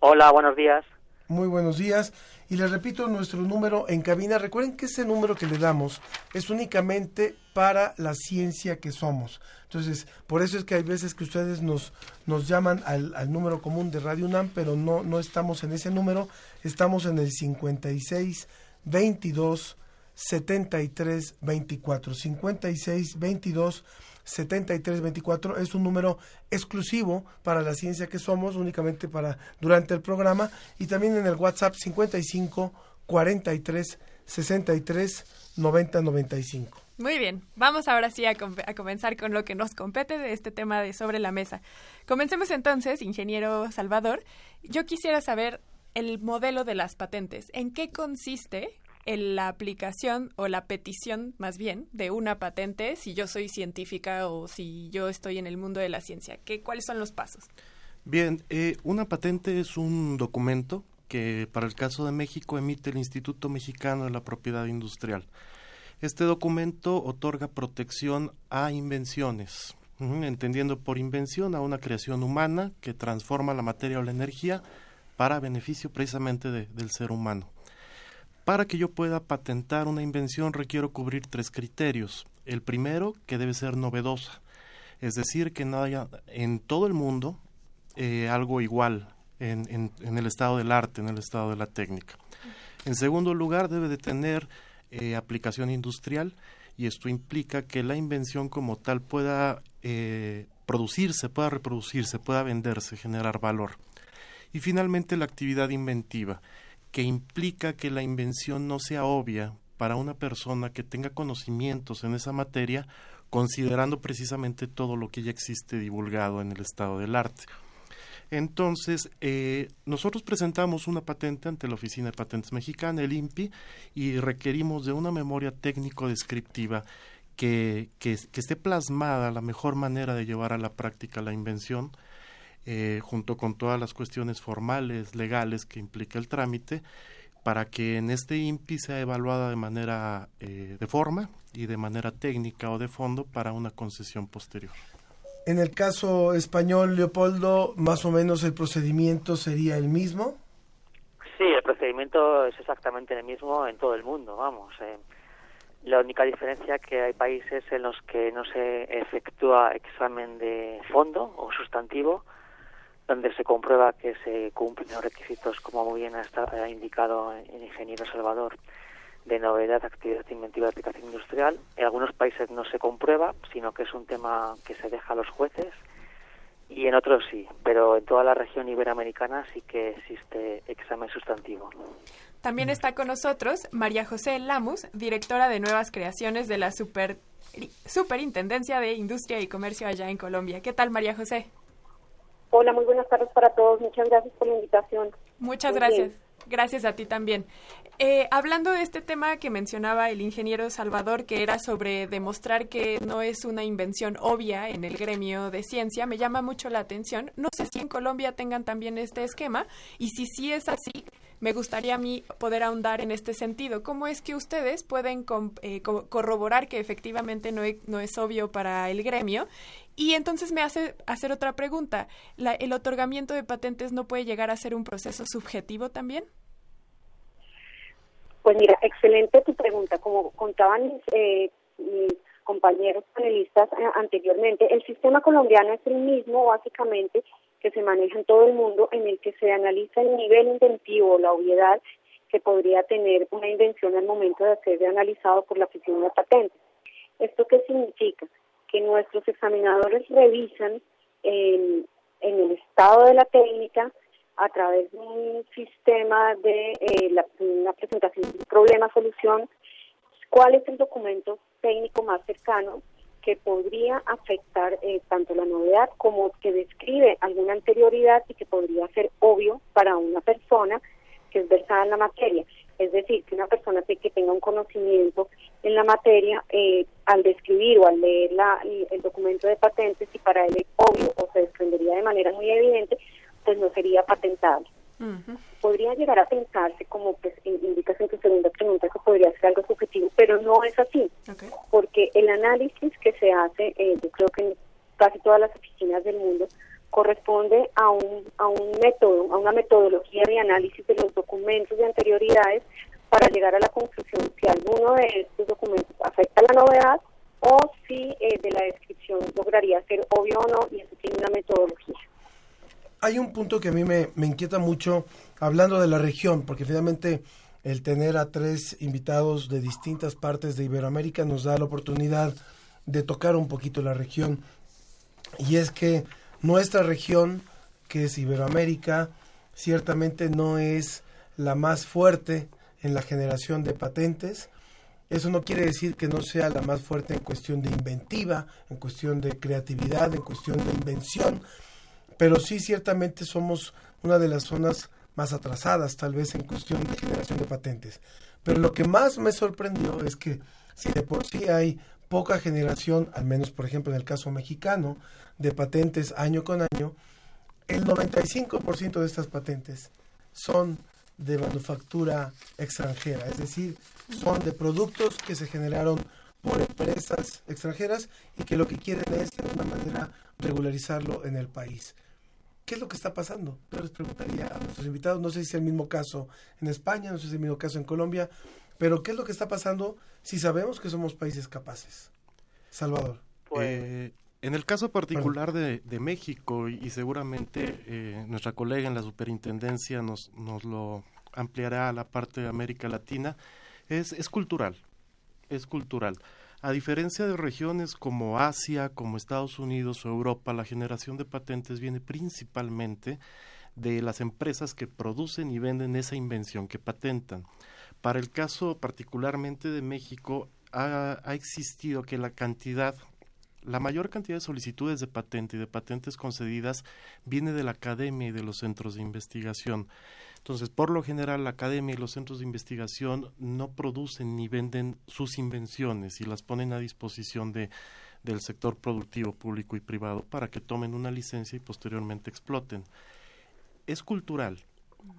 Hola, buenos días. Muy buenos días. Y les repito nuestro número en cabina. Recuerden que ese número que le damos es únicamente para la ciencia que somos. Entonces, por eso es que hay veces que ustedes nos, nos llaman al, al número común de Radio UNAM, pero no, no estamos en ese número. Estamos en el 56 22 73 24. 56 22 7324 es un número exclusivo para la ciencia que somos, únicamente para durante el programa y también en el WhatsApp 55 43 63 90 95. Muy bien, vamos ahora sí a, a comenzar con lo que nos compete de este tema de sobre la mesa. Comencemos entonces, ingeniero Salvador. Yo quisiera saber el modelo de las patentes. ¿En qué consiste en la aplicación o la petición, más bien, de una patente si yo soy científica o si yo estoy en el mundo de la ciencia? ¿Qué, ¿Cuáles son los pasos? Bien, eh, una patente es un documento que para el caso de México emite el Instituto Mexicano de la Propiedad Industrial. Este documento otorga protección a invenciones, entendiendo por invención a una creación humana que transforma la materia o la energía para beneficio precisamente de- del ser humano. Para que yo pueda patentar una invención requiero cubrir tres criterios. El primero, que debe ser novedosa, es decir, que no haya en todo el mundo eh, algo igual en, el estado del arte, en el estado de la técnica. En segundo lugar, debe de tener eh, aplicación industrial y esto implica que la invención como tal pueda eh, producirse, pueda reproducirse, pueda venderse, generar valor. Y finalmente la actividad inventiva, que implica que la invención no sea obvia para una persona que tenga conocimientos en esa materia, considerando precisamente todo lo que ya existe divulgado en el estado del arte. Entonces, eh, nosotros presentamos una patente ante la Oficina de Patentes Mexicana, el INPI, y requerimos de una memoria técnico-descriptiva que, que, que esté plasmada la mejor manera de llevar a la práctica la invención, eh, junto con todas las cuestiones formales, legales que implica el trámite, para que en este INPI sea evaluada de manera eh, de forma y de manera técnica o de fondo para una concesión posterior. En el caso español, Leopoldo, más o menos el procedimiento sería el mismo. Sí, el procedimiento es exactamente el mismo en todo el mundo, vamos. eh. La única diferencia que hay países en los que no se efectúa examen de fondo o sustantivo, donde se comprueba que se cumplen los requisitos, como muy bien ha, ha indicado el ingeniero Salvador, de novedad, actividad inventiva de aplicación industrial. En algunos países no se comprueba, sino que es un tema que se deja a los jueces y en otros sí, pero en toda la región iberoamericana sí que existe examen sustantivo. También está con nosotros María José Lamus, directora de nuevas creaciones de la Super, Superintendencia de Industria y Comercio allá en Colombia. ¿Qué tal, María José? Hola, muy buenas tardes para todos. Muchas gracias por la invitación. Muchas Muy gracias. bien. Gracias a ti también. Eh, hablando de este tema que mencionaba el ingeniero Salvador, que era sobre demostrar que no es una invención obvia en el gremio de ciencia, me llama mucho la atención. No sé si en Colombia tengan también este esquema y si sí es así, me gustaría a mí poder ahondar en este sentido. ¿Cómo es que ustedes pueden com- eh, co- corroborar que efectivamente no, e- no es obvio para el gremio? Y entonces me hace hacer otra pregunta. La- ¿El otorgamiento de patentes no puede llegar a ser un proceso subjetivo también? Pues mira, excelente tu pregunta. Como contaban mis, eh, mis compañeros panelistas eh, anteriormente, el sistema colombiano es el mismo básicamente que se maneja en todo el mundo, en el que se analiza el nivel inventivo, la obviedad que podría tener una invención al momento de ser analizado por la oficina de patentes. ¿Esto qué significa? Que nuestros examinadores revisan en, el estado de la técnica a través de un sistema de eh, la, una presentación de un problema-solución, cuál es el documento técnico más cercano que podría afectar eh, tanto la novedad como que describe alguna anterioridad y que podría ser obvio para una persona que es versada en la materia. Es decir, que una persona que tenga un conocimiento en la materia, eh, al describir o al leer la, el, documento de patentes, si para él es obvio o se desprendería de manera muy evidente, pues no sería patentable. Podría llegar a pensarse, como pues in- indicas en tu segunda pregunta, que podría ser algo subjetivo, pero no es así, porque el análisis que se hace, eh, yo creo que en casi todas las oficinas del mundo, corresponde a un, a un método, a una metodología de análisis de los documentos de anterioridades para llegar a la conclusión si alguno de estos documentos afecta la novedad o si eh, de la descripción lograría ser obvio o no, y eso tiene una metodología. Hay un punto que a mí me, me inquieta mucho hablando de la región, porque finalmente el tener a tres invitados de distintas partes de Iberoamérica nos da la oportunidad de tocar un poquito la región. Y es que nuestra región, que es Iberoamérica, ciertamente no es la más fuerte en la generación de patentes. Eso no quiere decir que no sea la más fuerte en cuestión de inventiva, en cuestión de creatividad, en cuestión de invención, pero sí ciertamente somos una de las zonas más atrasadas tal vez en cuestión de generación de patentes. Pero lo que más me sorprendió es que si de por sí hay poca generación, al menos por ejemplo en el caso mexicano, de patentes año con año, el 95% de estas patentes son de manufactura extranjera, es decir, son de productos que se generaron por empresas extranjeras y que lo que quieren es de alguna manera regularizarlo en el país. ¿Qué es lo que está pasando? Yo les preguntaría a nuestros invitados, no sé si es el mismo caso en España, no sé si es el mismo caso en Colombia, pero ¿qué es lo que está pasando si sabemos que somos países capaces? Salvador. Eh, en el caso particular de, de México, y, y seguramente eh, nuestra colega en la superintendencia nos, nos lo ampliará a la parte de América Latina, es, es cultural, es cultural. A diferencia de regiones como Asia, como Estados Unidos o Europa, la generación de patentes viene principalmente de las empresas que producen y venden esa invención que patentan. Para el caso particularmente de México, ha, existido que la cantidad, la mayor cantidad de solicitudes de patente y de patentes concedidas viene de la academia y de los centros de investigación. Entonces, por lo general, la academia y los centros de investigación no producen ni venden sus invenciones y las ponen a disposición de, del sector productivo público y privado para que tomen una licencia y posteriormente exploten. Es cultural,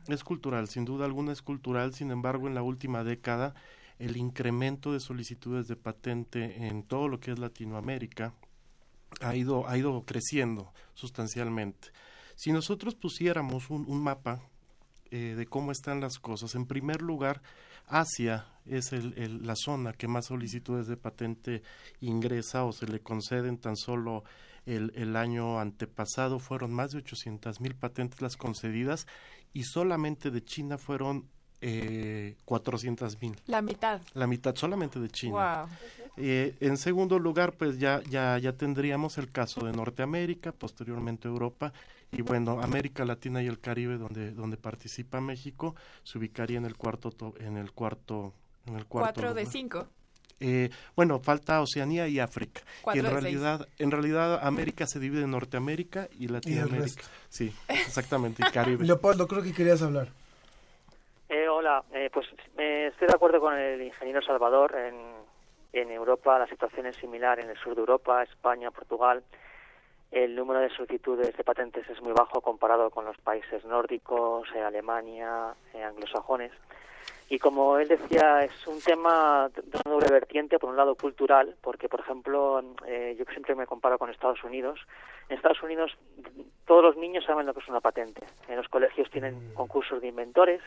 es cultural, sin duda alguna es cultural, sin embargo, en la última década el incremento de solicitudes de patente en todo lo que es Latinoamérica ha ido, ha ido creciendo sustancialmente. Si nosotros pusiéramos un, mapa eh, de cómo están las cosas, en primer lugar, Asia es el, la zona que más solicitudes de patente ingresa o se le conceden tan solo el, el año antepasado fueron más de 800 mil patentes las concedidas y solamente de China fueron eh, 400 mil. La mitad. La mitad solamente de China. Wow. Eh, en segundo lugar, pues ya, ya, ya tendríamos el caso de Norteamérica, posteriormente Europa y bueno, América Latina y el Caribe, donde, donde participa México, se ubicaría en el cuarto, to- en el cuarto, en el cuarto Cuatro de cinco. Eh, bueno, falta Oceanía y África. Y en seis. realidad, en realidad América se divide en Norteamérica y Latinoamérica. resto. Sí, exactamente, y Caribe. Leopoldo, creo que querías hablar. Eh, hola, eh, pues eh, estoy de acuerdo con el ingeniero Salvador. En, en Europa la situación es similar, en el sur de Europa, España, Portugal. El número de solicitudes de patentes es muy bajo comparado con los países nórdicos, eh, Alemania, eh, anglosajones. Y como él decía, es un tema de una doble vertiente, por un lado cultural, porque, por ejemplo, eh, yo siempre me comparo con Estados Unidos. En Estados Unidos todos los niños saben lo que es una patente. En los colegios tienen concursos de inventores,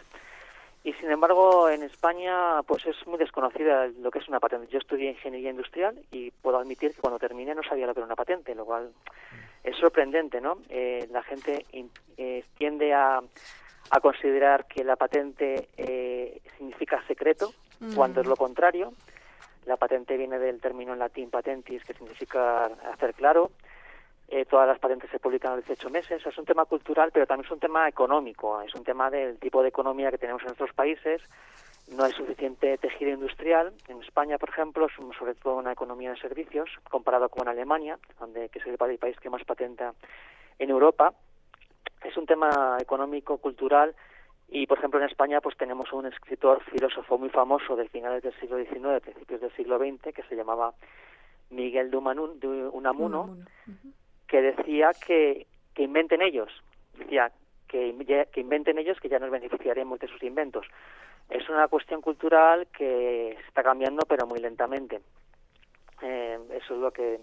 y sin embargo, en España, pues es muy desconocida lo que es una patente. Yo estudié ingeniería industrial y puedo admitir que cuando terminé no sabía lo que era una patente, lo cual es sorprendente, ¿no? Eh, la gente eh, tiende a, a considerar que la patente eh, significa secreto, Mm. cuando es lo contrario. La patente viene del término en latín patentis, que significa hacer claro. Eh, todas las patentes se publican a los 18 meses. Es un tema cultural, pero también es un tema económico. Es un tema del tipo de economía que tenemos en nuestros países. No hay suficiente tejido industrial. En España, por ejemplo, somos sobre todo una economía de servicios, comparado con Alemania, donde que es el país que más patenta en Europa. Es un tema económico, cultural, y por ejemplo en España pues tenemos un escritor filósofo muy famoso de finales del siglo XIX, principios del siglo XX, que se llamaba Miguel de Unamun- de Unamuno, que decía que, que inventen ellos. Decía que, que inventen ellos que ya nos beneficiaremos de sus inventos. Es una cuestión cultural que está cambiando pero muy lentamente. Eh, eso es lo que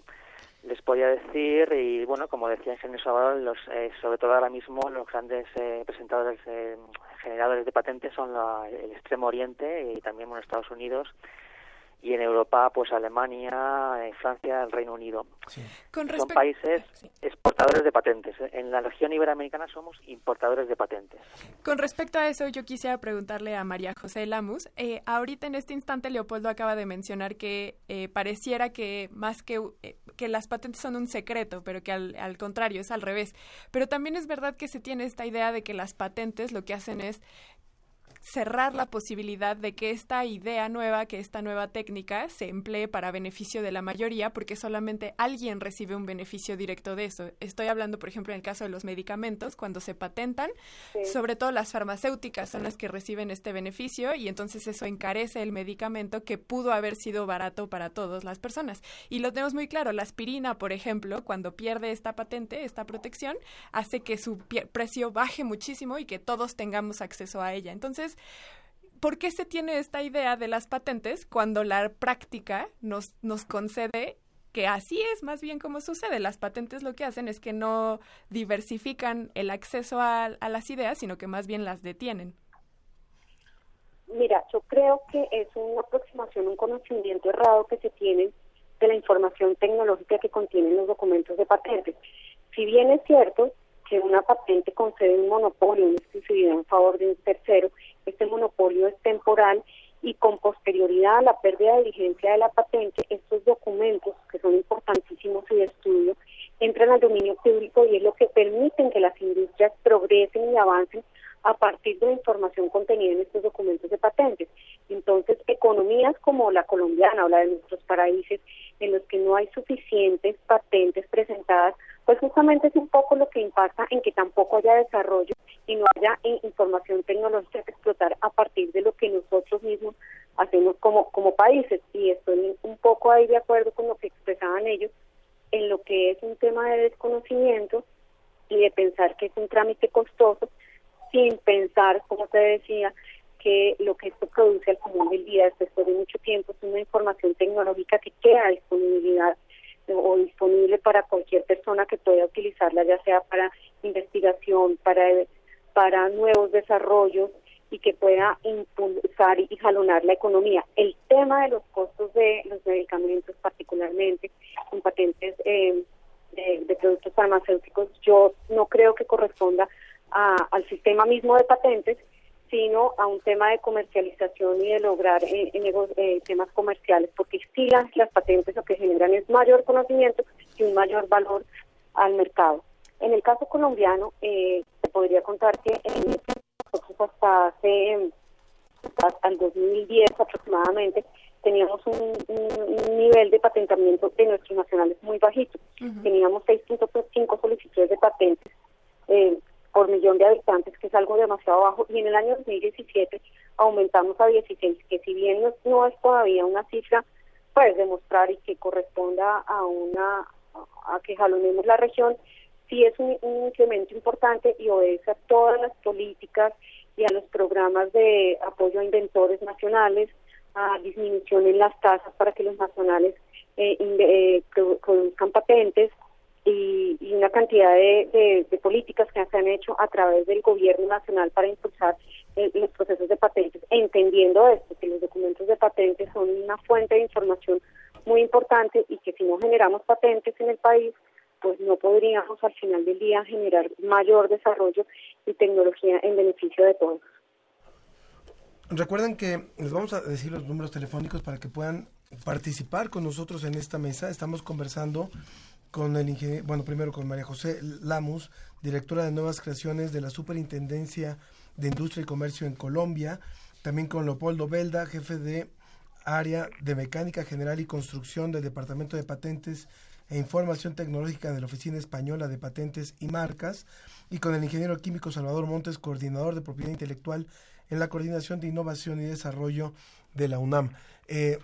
les podía decir y bueno, como decía Ingenio Salvador, los, eh, sobre todo ahora mismo los grandes eh, presentadores, eh, generadores de patentes son la- el Extremo Oriente y también bueno, Estados Unidos y en Europa pues Alemania, eh, Francia, el Reino Unido. Con Son países exportadores de patentes. En la región iberoamericana somos importadores de patentes. Con respecto a eso, yo quisiera preguntarle a María José Lamus. Eh, ahorita en este instante, Leopoldo acaba de mencionar que eh, pareciera que más que, eh, que las patentes son un secreto, pero que al, al contrario, es al revés. Pero también es verdad que se tiene esta idea de que las patentes lo que hacen es cerrar la posibilidad de que esta idea nueva, que esta nueva técnica se emplee para beneficio de la mayoría, porque solamente alguien recibe un beneficio directo de eso. Estoy hablando, por ejemplo, en el caso de los medicamentos, cuando se patentan, Sí. sobre todo las farmacéuticas son las que reciben este beneficio y entonces eso encarece el medicamento que pudo haber sido barato para todas las personas. Y lo tenemos muy claro, la aspirina, por ejemplo, cuando pierde esta patente, esta protección, hace que su precio baje muchísimo y que todos tengamos acceso a ella. Entonces, ¿por qué se tiene esta idea de las patentes cuando la práctica nos, nos concede que así es más bien como sucede? Las patentes lo que hacen es que no diversifican el acceso a, las ideas, sino que más bien las detienen. Mira, yo creo que es una aproximación, un conocimiento errado que se tiene de la información tecnológica que contienen los documentos de patentes. Si bien es cierto que una patente concede un monopolio, una exclusividad en favor de un tercero, este monopolio es temporal y con posterioridad a la pérdida de vigencia de la patente, estos documentos, que son importantísimos y de estudio, entran al dominio público y es lo que permiten que las industrias progresen y avancen a partir de la información contenida en estos documentos de patentes. Entonces, economías como la colombiana o la de nuestros países, en los que no hay suficientes patentes presentadas, pues justamente es un poco lo que impacta en que tampoco haya desarrollo y no haya eh, información tecnológica que explotar a partir de lo que nosotros mismos hacemos como, como países. Y estoy un poco ahí de acuerdo con lo que expresaban ellos en lo que es un tema de desconocimiento y de pensar que es un trámite costoso sin pensar, como te decía, que lo que esto produce al común del día después de mucho tiempo es una información tecnológica que queda disponibilidad o disponible para cualquier persona que pueda utilizarla, ya sea para investigación, para, para nuevos desarrollos y que pueda impulsar y jalonar la economía. El tema de los costos de los medicamentos, particularmente en patentes eh, de, de productos farmacéuticos, yo no creo que corresponda a- al sistema mismo de patentes, sino a un tema de comercialización y de lograr eh, eh, eh, temas comerciales, porque sí las, las patentes lo que generan es mayor conocimiento y un mayor valor al mercado. En el caso colombiano, eh, te podría contar que en hasta hace hasta el 2010 aproximadamente teníamos un, un- un nivel de patentamiento de nuestros nacionales muy bajito. Teníamos 6.5 solicitudes de patentes eh, por millón de habitantes, que es algo demasiado bajo, y en el año 2017 aumentamos a 16, que si bien no, es todavía una cifra, pues demostrar y que corresponda a una a que jalonemos la región, sí es un, incremento importante y obedece a todas las políticas y a los programas de apoyo a inventores nacionales, a disminución en las tasas para que los nacionales eh, eh, produ- produzcan patentes y, y una cantidad de, de- políticas que se han hecho a través del gobierno nacional para impulsar eh, los procesos de patentes, entendiendo esto, que los documentos de patentes son una fuente de información muy importante y que si no generamos patentes en el país, pues no podríamos al final del día generar mayor desarrollo y tecnología en beneficio de todos. Recuerden que les vamos a decir los números telefónicos para que puedan participar con nosotros en esta mesa. Estamos conversando con el ingeniero, bueno, primero con María José Lamus, directora de nuevas creaciones de la Superintendencia de Industria y Comercio en Colombia, también con Leopoldo Belda, jefe de área de mecánica general y construcción del Departamento de Patentes e Información Tecnológica de la Oficina Española de Patentes y Marcas, y con el ingeniero químico Salvador Montes, coordinador de propiedad intelectual en la Coordinación de Innovación y Desarrollo de la UNAM. Eh,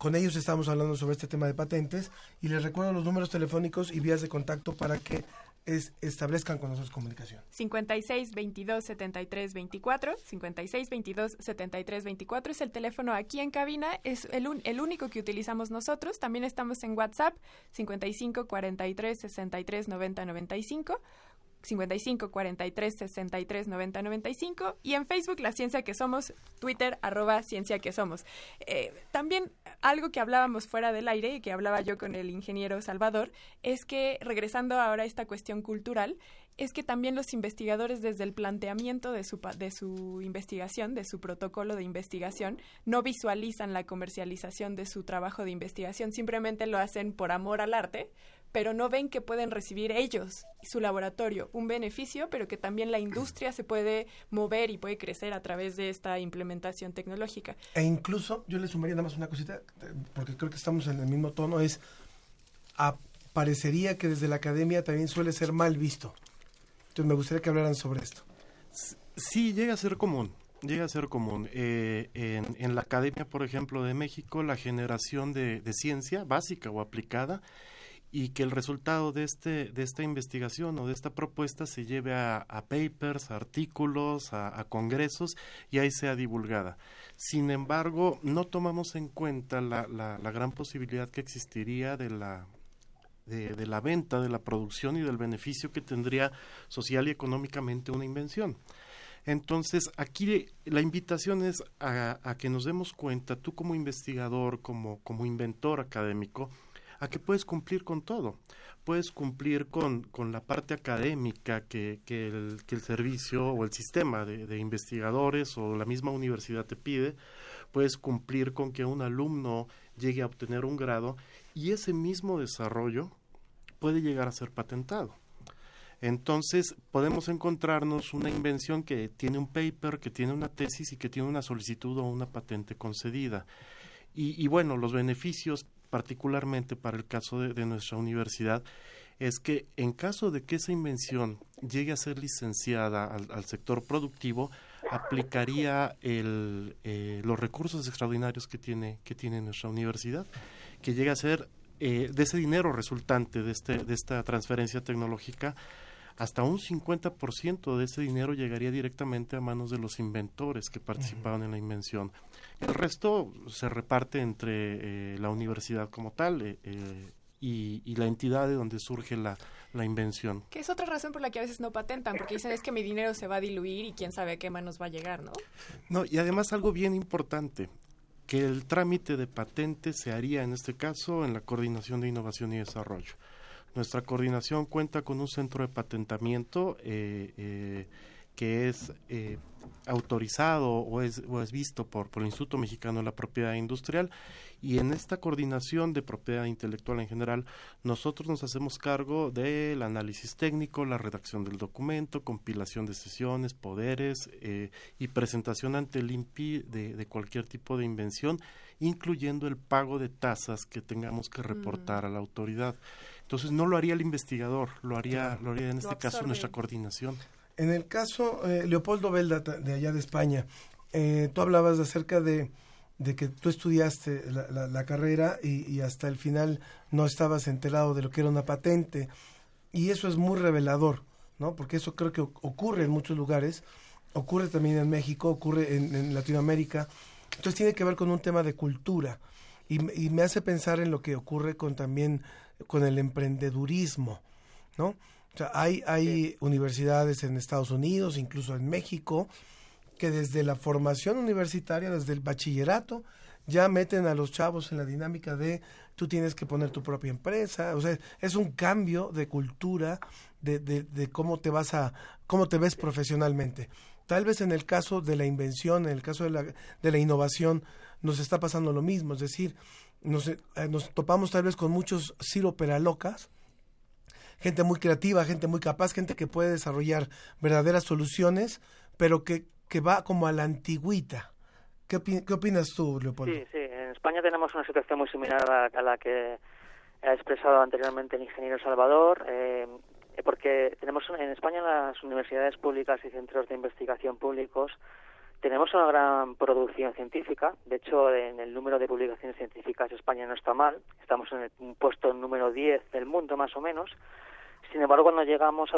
con ellos estamos hablando sobre este tema de patentes y les recuerdo los números telefónicos y vías de contacto para que es establezcan con nosotros comunicación. 56 22 73 24 56 22 73 24 es el teléfono aquí en cabina es el, un- el único que utilizamos nosotros también estamos en WhatsApp 55 43 63 90 95 55 43 63 90 95 y en Facebook La Ciencia que Somos, Twitter arroba Ciencia que Somos. Eh, también algo que hablábamos fuera del aire y que hablaba yo con el ingeniero Salvador es que regresando ahora a esta cuestión cultural es que también los investigadores desde el planteamiento de su, de su investigación, de su protocolo de investigación, no visualizan la comercialización de su trabajo de investigación, simplemente lo hacen por amor al arte, pero no ven que pueden recibir ellos, su laboratorio, un beneficio, pero que también la industria se puede mover y puede crecer a través de esta implementación tecnológica. E incluso, yo le sumaría nada más una cosita, porque creo que estamos en el mismo tono, es, a- parecería que desde la academia también suele ser mal visto. Entonces me gustaría que hablaran sobre esto. Sí, llega a ser común. Llega a ser común. Eh, en, en la Academia, por ejemplo, de México, la generación de, de ciencia básica o aplicada y que el resultado de, este, de esta investigación o de esta propuesta se lleve a, papers, a artículos, a, congresos y ahí sea divulgada. Sin embargo, no tomamos en cuenta la, la, gran posibilidad que existiría de la, de la venta, de la producción y del beneficio que tendría social y económicamente una invención. Entonces, aquí la invitación es a, a que nos demos cuenta, tú como investigador, como, como inventor académico, a que puedes cumplir con todo. Puedes cumplir con, con la parte académica que, que, el, que el servicio o el sistema de, de investigadores o la misma universidad te pide. Puedes cumplir con que un alumno llegue a obtener un grado y ese mismo desarrollo puede llegar a ser patentado. Entonces podemos encontrarnos una invención que tiene un paper, que tiene una tesis y que tiene una solicitud o una patente concedida. Y, y bueno, los beneficios, particularmente para el caso de, nuestra universidad, es que en caso de que esa invención llegue a ser licenciada al, al sector productivo, aplicaría el, eh, los recursos extraordinarios que tiene, que tiene nuestra universidad, que llega a ser eh, de ese dinero resultante de, este, de esta transferencia tecnológica, hasta un 50% de ese dinero llegaría directamente a manos de los inventores que participaban uh -huh. en la invención. El resto se reparte entre eh, la universidad como tal eh, y, y, la entidad de donde surge la, la, invención. Que es otra razón por la que a veces no patentan, porque dicen es que mi dinero se va a diluir y quién sabe a qué manos va a llegar, ¿no? No, y además algo bien importante, que el trámite de patente se haría en este caso en la Coordinación de Innovación y Desarrollo. Nuestra coordinación cuenta con un centro de patentamiento eh, eh, que es eh, autorizado o es, o es visto por, por, el Instituto Mexicano de la Propiedad Industrial y en esta coordinación de propiedad intelectual en general nosotros nos hacemos cargo del análisis técnico, la redacción del documento, compilación de sesiones, poderes eh, y presentación ante el INPI de, de, cualquier tipo de invención, incluyendo el pago de tasas que tengamos que reportar mm. a la autoridad. Entonces no lo haría el investigador, lo haría, lo haría en este caso nuestra coordinación. En el caso, eh, Leopoldo Velda, de allá de España, eh, tú hablabas acerca de, de, que tú estudiaste la, la, la carrera y, y, hasta el final no estabas enterado de lo que era una patente. Y eso es muy revelador, ¿no? Porque eso creo que ocurre en muchos lugares, ocurre también en México, ocurre en, en Latinoamérica. Entonces tiene que ver con un tema de cultura. Y, y me hace pensar en lo que ocurre con también con el emprendedurismo, ¿no? O sea, hay, hay universidades en Estados Unidos, incluso en México, que desde la formación universitaria, desde el bachillerato, ya meten a los chavos en la dinámica de tú tienes que poner tu propia empresa. O sea, es un cambio de cultura, de, de, de cómo te vas a, cómo te ves profesionalmente. Tal vez en el caso de la invención, en el caso de la, de la innovación, nos está pasando lo mismo. Es decir, nos, eh, nos topamos tal vez con muchos locas gente muy creativa, gente muy capaz, gente que puede desarrollar verdaderas soluciones, pero que, que va como a la antigüita. ¿Qué, opi ¿Qué, opinas tú, Leopoldo? Sí, sí, en España tenemos una situación muy similar a, la que ha expresado anteriormente el ingeniero Salvador, eh, porque tenemos en España las universidades públicas y centros de investigación públicos tenemos una gran producción científica. De hecho, en el número de publicaciones científicas España no está mal. Estamos en el puesto número 10 del mundo, más o menos. Sin embargo, cuando llegamos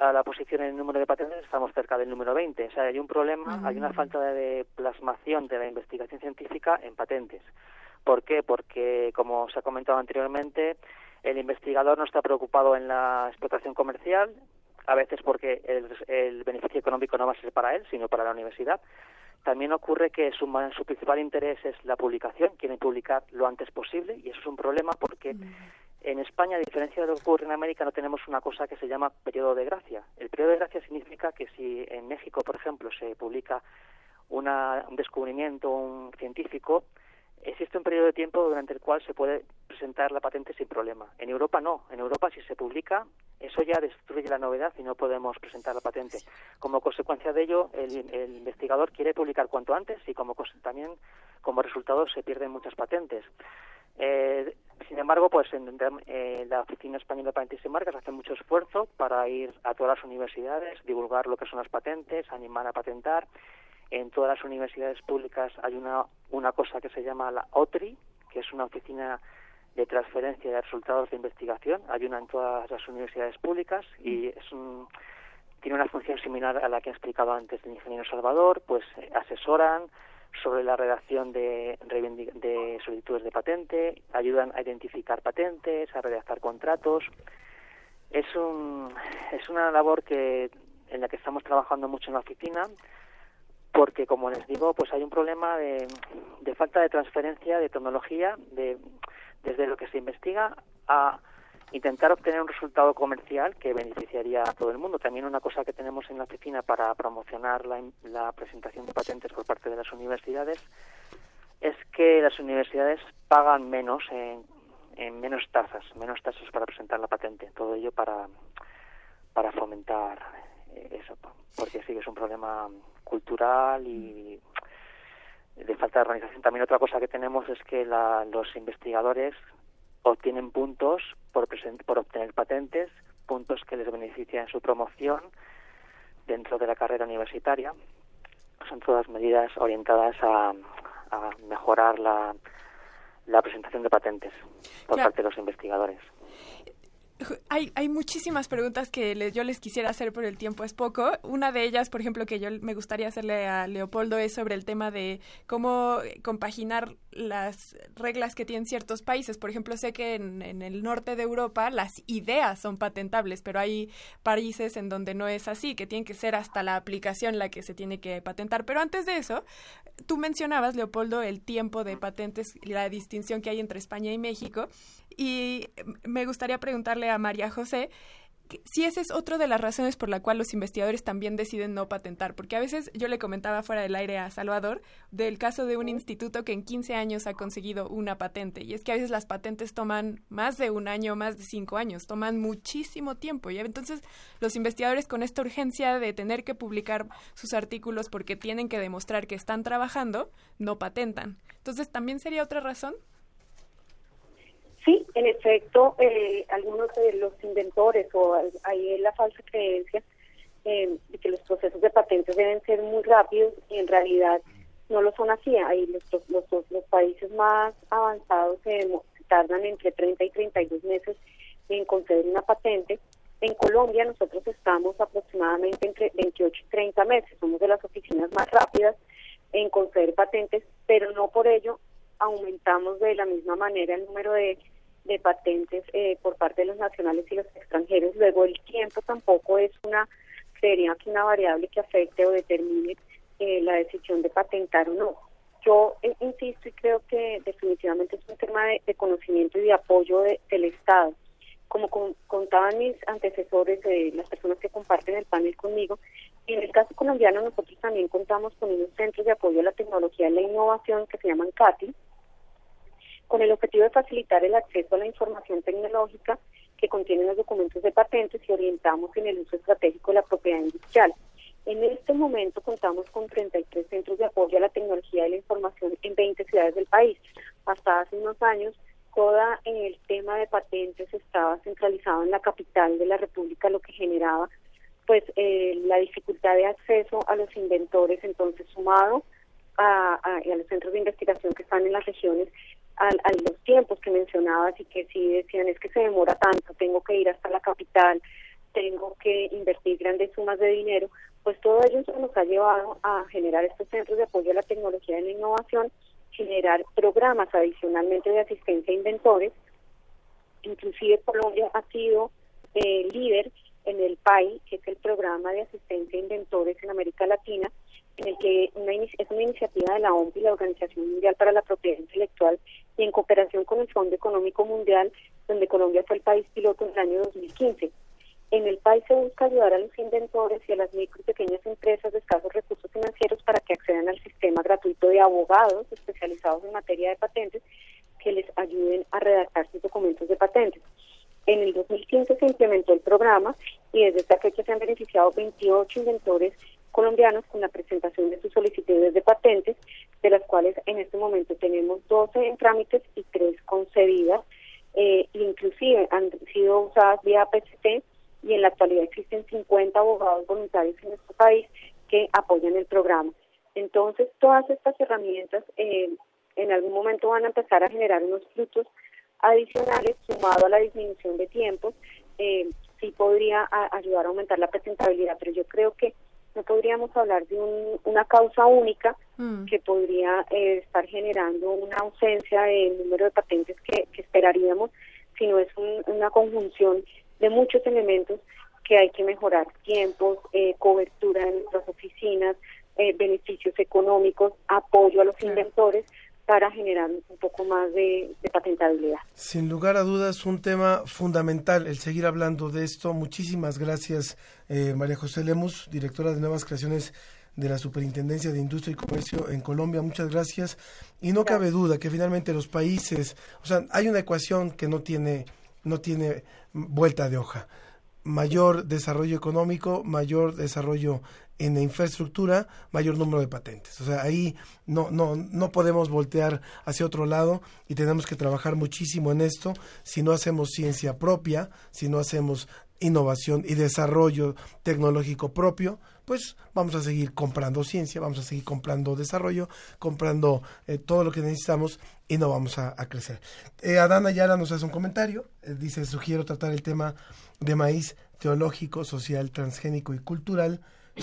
a la posición en el número de patentes, estamos cerca del número 20. O sea, hay un problema, hay una falta de plasmación de la investigación científica en patentes. ¿Por qué? Porque, como se ha comentado anteriormente, el investigador no está preocupado en la explotación comercial, a veces porque el, el beneficio económico no va a ser para él, sino para la universidad. También ocurre que su, su principal interés es la publicación, quieren publicar lo antes posible y eso es un problema porque en España, a diferencia de lo que ocurre en América, no tenemos una cosa que se llama periodo de gracia. El periodo de gracia significa que si en México, por ejemplo, se publica una- un descubrimiento un científico, existe un periodo de tiempo durante el cual se puede presentar la patente sin problema. En Europa no. En Europa, si se publica, eso ya destruye la novedad y no podemos presentar la patente. Como consecuencia de ello, el, el investigador quiere publicar cuanto antes y como también como resultado se pierden muchas patentes. Eh, sin embargo, pues en, eh, la Oficina Española de Patentes y Marcas hace mucho esfuerzo para ir a todas las universidades, divulgar lo que son las patentes, animar a patentar. En todas las universidades públicas hay una, una cosa que se llama la OTRI, que es una oficina de transferencia de resultados de investigación. Hay una en todas las universidades públicas y es un, tiene una función similar a la que ha explicado antes el ingeniero Salvador, pues eh, asesoran sobre la redacción de, de solicitudes de patente, ayudan a identificar patentes, a redactar contratos. Es, un, es una labor que en la que estamos trabajando mucho en la oficina porque, como les digo, pues hay un problema de, de falta de transferencia de tecnología de, desde lo que se investiga a intentar obtener un resultado comercial que beneficiaría a todo el mundo. También una cosa que tenemos en la oficina para promocionar la, la presentación de patentes por parte de las universidades es que las universidades pagan menos en, en menos tasas, menos tasas para presentar la patente. Todo ello para, para fomentar eso, porque sí que es un problema cultural y de falta de organización. También otra cosa que tenemos es que la, los investigadores obtienen puntos por, presen- por obtener patentes, puntos que les benefician en su promoción dentro de la carrera universitaria. Son todas medidas orientadas a, a mejorar la, la presentación de patentes por Claro. parte de los investigadores. Hay, hay muchísimas preguntas que yo les quisiera hacer, pero el tiempo es poco. Una de ellas, por ejemplo, que yo me gustaría hacerle a Leopoldo es sobre el tema de cómo compaginar las reglas que tienen ciertos países. Por ejemplo, sé que en, el norte de Europa las ideas son patentables, pero hay países en donde no es así, que tiene que ser hasta la aplicación la que se tiene que patentar. Pero antes de eso, tú mencionabas, Leopoldo, el tiempo de patentes y la distinción que hay entre España y México. Y me gustaría preguntarle a María José si ese es otro de las razones por la cual los investigadores también deciden no patentar, porque a veces yo le comentaba fuera del aire a Salvador del caso de un instituto que en 15 años ha conseguido una patente, y es que a veces las patentes toman más de un año, más de cinco años, toman muchísimo tiempo, y entonces los investigadores con esta urgencia de tener que publicar sus artículos porque tienen que demostrar que están trabajando, no patentan. Entonces, ¿también sería otra razón? Sí, en efecto, eh, algunos de los inventores o al- hay la falsa creencia eh, de que los procesos de patentes deben ser muy rápidos y en realidad no lo son así. Ahí los, los, los, los países más avanzados se tardan entre 30 y 32 meses en conceder una patente. En Colombia nosotros estamos aproximadamente entre 28 y 30 meses. Somos de las oficinas más rápidas en conceder patentes, pero no por ello aumentamos de la misma manera el número de, de patentes eh, por parte de los nacionales y los extranjeros. Luego el tiempo tampoco es una, creería que una variable que afecte o determine eh, la decisión de patentar o no. Yo eh, insisto y creo que definitivamente es un tema de, de conocimiento y de apoyo de- del Estado. Como con- contaban mis antecesores, eh, las personas que comparten el panel conmigo, en el caso colombiano nosotros también contamos con unos centros de apoyo a la tecnología y la innovación que se llaman CATI, con el objetivo de facilitar el acceso a la información tecnológica que contiene los documentos de patentes y orientamos en el uso estratégico de la propiedad industrial. En este momento contamos con 33 centros de apoyo a la tecnología y la información en 20 ciudades del país. Hasta hace unos años, toda el tema de patentes estaba centralizado en la capital de la República, lo que generaba pues eh, la dificultad de acceso a los inventores, entonces sumado a los centros de investigación que están en las regiones, a, a los tiempos que mencionabas y que si decían es que se demora tanto, tengo que ir hasta la capital, tengo que invertir grandes sumas de dinero, pues todo ello nos ha llevado a generar estos centros de apoyo a la tecnología y la innovación, generar programas adicionalmente de asistencia a inventores. Inclusive Colombia ha sido eh, líder en el PAI, que es el programa de asistencia a inventores en América Latina, en el que una es una iniciativa de la OMP y la Organización Mundial para la Propiedad Intelectual y en cooperación con el Fondo Económico Mundial, donde Colombia fue el país piloto en el año 2015. En el país se busca ayudar a los inventores y a las micro y pequeñas empresas de escasos recursos financieros para que accedan al sistema gratuito de abogados especializados en materia de patentes que les ayuden a redactar sus documentos de patentes. En el 2015 se implementó el programa y desde esta fecha se han beneficiado 28 inventores colombianos con la presentación de sus solicitudes de patentes, de las cuales en este momento tenemos 12 en trámites y 3 concedidas, eh, inclusive han sido usadas vía PCT y en la actualidad existen 50 abogados voluntarios en nuestro país que apoyan el programa. Entonces, todas estas herramientas eh, en algún momento van a empezar a generar unos frutos adicionales sumado a la disminución de tiempos, eh, sí podría ayudar a aumentar la presentabilidad, pero yo creo que no podríamos hablar de un- una causa única que podría eh, estar generando una ausencia del número de patentes que, que esperaríamos, sino es un- una conjunción de muchos elementos que hay que mejorar, tiempos, eh, cobertura en nuestras oficinas, eh, beneficios económicos, apoyo a los inventores para generar un poco más de, de patentabilidad. Sin lugar a dudas, un tema fundamental el seguir hablando de esto. Muchísimas gracias, eh, María José Lemus, directora de Nuevas Creaciones de la Superintendencia de Industria y Comercio en Colombia. Muchas gracias. Y no cabe duda que finalmente los países, o sea, hay una ecuación que no tiene, no tiene vuelta de hoja. Mayor desarrollo económico, mayor desarrollo en la infraestructura, mayor número de patentes. O sea, ahí no, no, no podemos voltear hacia otro lado y tenemos que trabajar muchísimo en esto. Si no hacemos ciencia propia, si no hacemos innovación y desarrollo tecnológico propio, pues vamos a seguir comprando ciencia, vamos a seguir comprando desarrollo, comprando eh, todo lo que necesitamos y no vamos a, crecer. Eh, Adana Ayala nos hace un comentario, eh, dice, sugiero tratar el tema de maíz teológico, social, transgénico y cultural,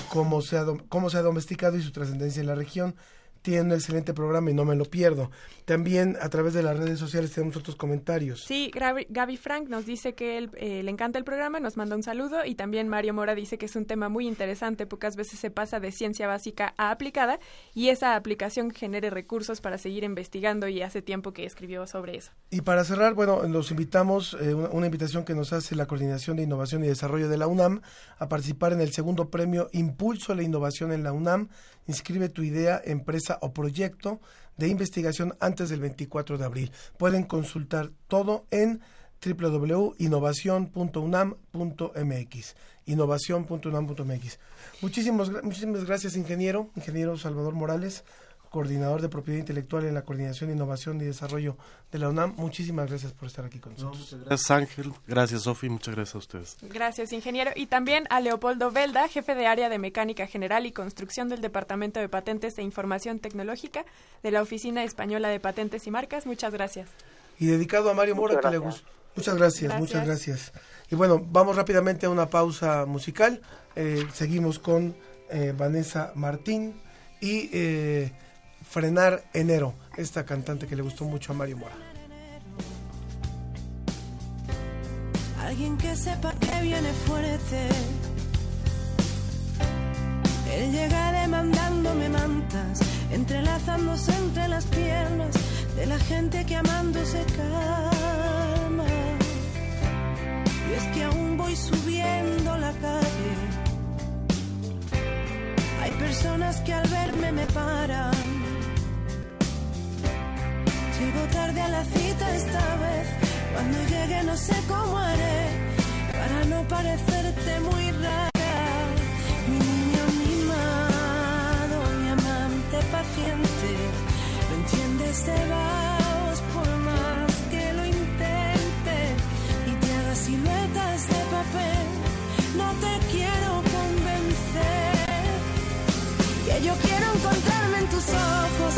cómo se ha, cómo se ha domesticado y su trascendencia en la región. Tiene un excelente programa y no me lo pierdo. También a través de las redes sociales tenemos otros comentarios. Sí, Gaby, Gaby Frank nos dice que él, eh, le encanta el programa, nos manda un saludo y también Mario Mora dice que es un tema muy interesante, pocas veces se pasa de ciencia básica a aplicada y esa aplicación genere recursos para seguir investigando y hace tiempo que escribió sobre eso. Y para cerrar, bueno, los invitamos, eh, una, una invitación que nos hace la Coordinación de Innovación y Desarrollo de la UNAM a participar en el segundo premio Impulso a la Innovación en la UNAM. Inscribe tu idea, empresa o proyecto de investigación antes del 24 de abril. Pueden consultar todo en www.innovación.unam.mx innovación.unam.mx Muchísimas, muchísimas gracias, ingeniero, ingeniero Salvador Morales, coordinador de propiedad intelectual en la Coordinación de Innovación y Desarrollo de la UNAM. Muchísimas gracias por estar aquí con nosotros. Gracias Ángel, gracias Sofi, muchas gracias a ustedes. Gracias, ingeniero. Y también a Leopoldo Velda, jefe de área de Mecánica General y Construcción del Departamento de Patentes e Información Tecnológica de la Oficina Española de Patentes y Marcas. Muchas gracias. Y dedicado a Mario Mora, que le gustó. Muchas gracias, Gracias. muchas gracias. Y bueno, vamos rápidamente a una pausa musical. Eh, seguimos con eh, Vanessa Martín y eh, Frenar Enero, esta cantante que le gustó mucho a Mario Mora. Alguien que sepa que viene fuerte. Él llega demandándome mantas, entrelazándose entre las piernas de la gente que amando se calma. Y es que aún voy subiendo la calle. Hay personas que al verme me paran. Llego tarde a la cita esta vez. Cuando llegue no sé cómo haré para no parecerte muy rara. Mi niño mimado, mi amante paciente, no entiendes de vagos por más que lo intente y te haga siluetas de papel. No te quiero convencer que yo quiero encontrarme en tus ojos,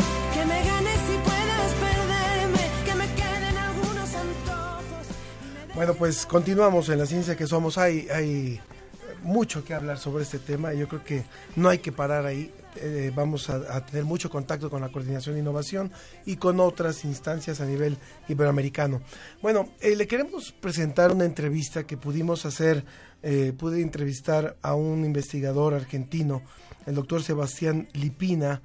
Bueno, pues continuamos en la ciencia que somos. Hay, hay mucho que hablar sobre este tema y yo creo que no hay que parar ahí. Eh, vamos a, tener mucho contacto con la coordinación de innovación y con otras instancias a nivel iberoamericano. Bueno, eh, le queremos presentar una entrevista que pudimos hacer, eh, pude entrevistar a un investigador argentino, el doctor Sebastián Lipina,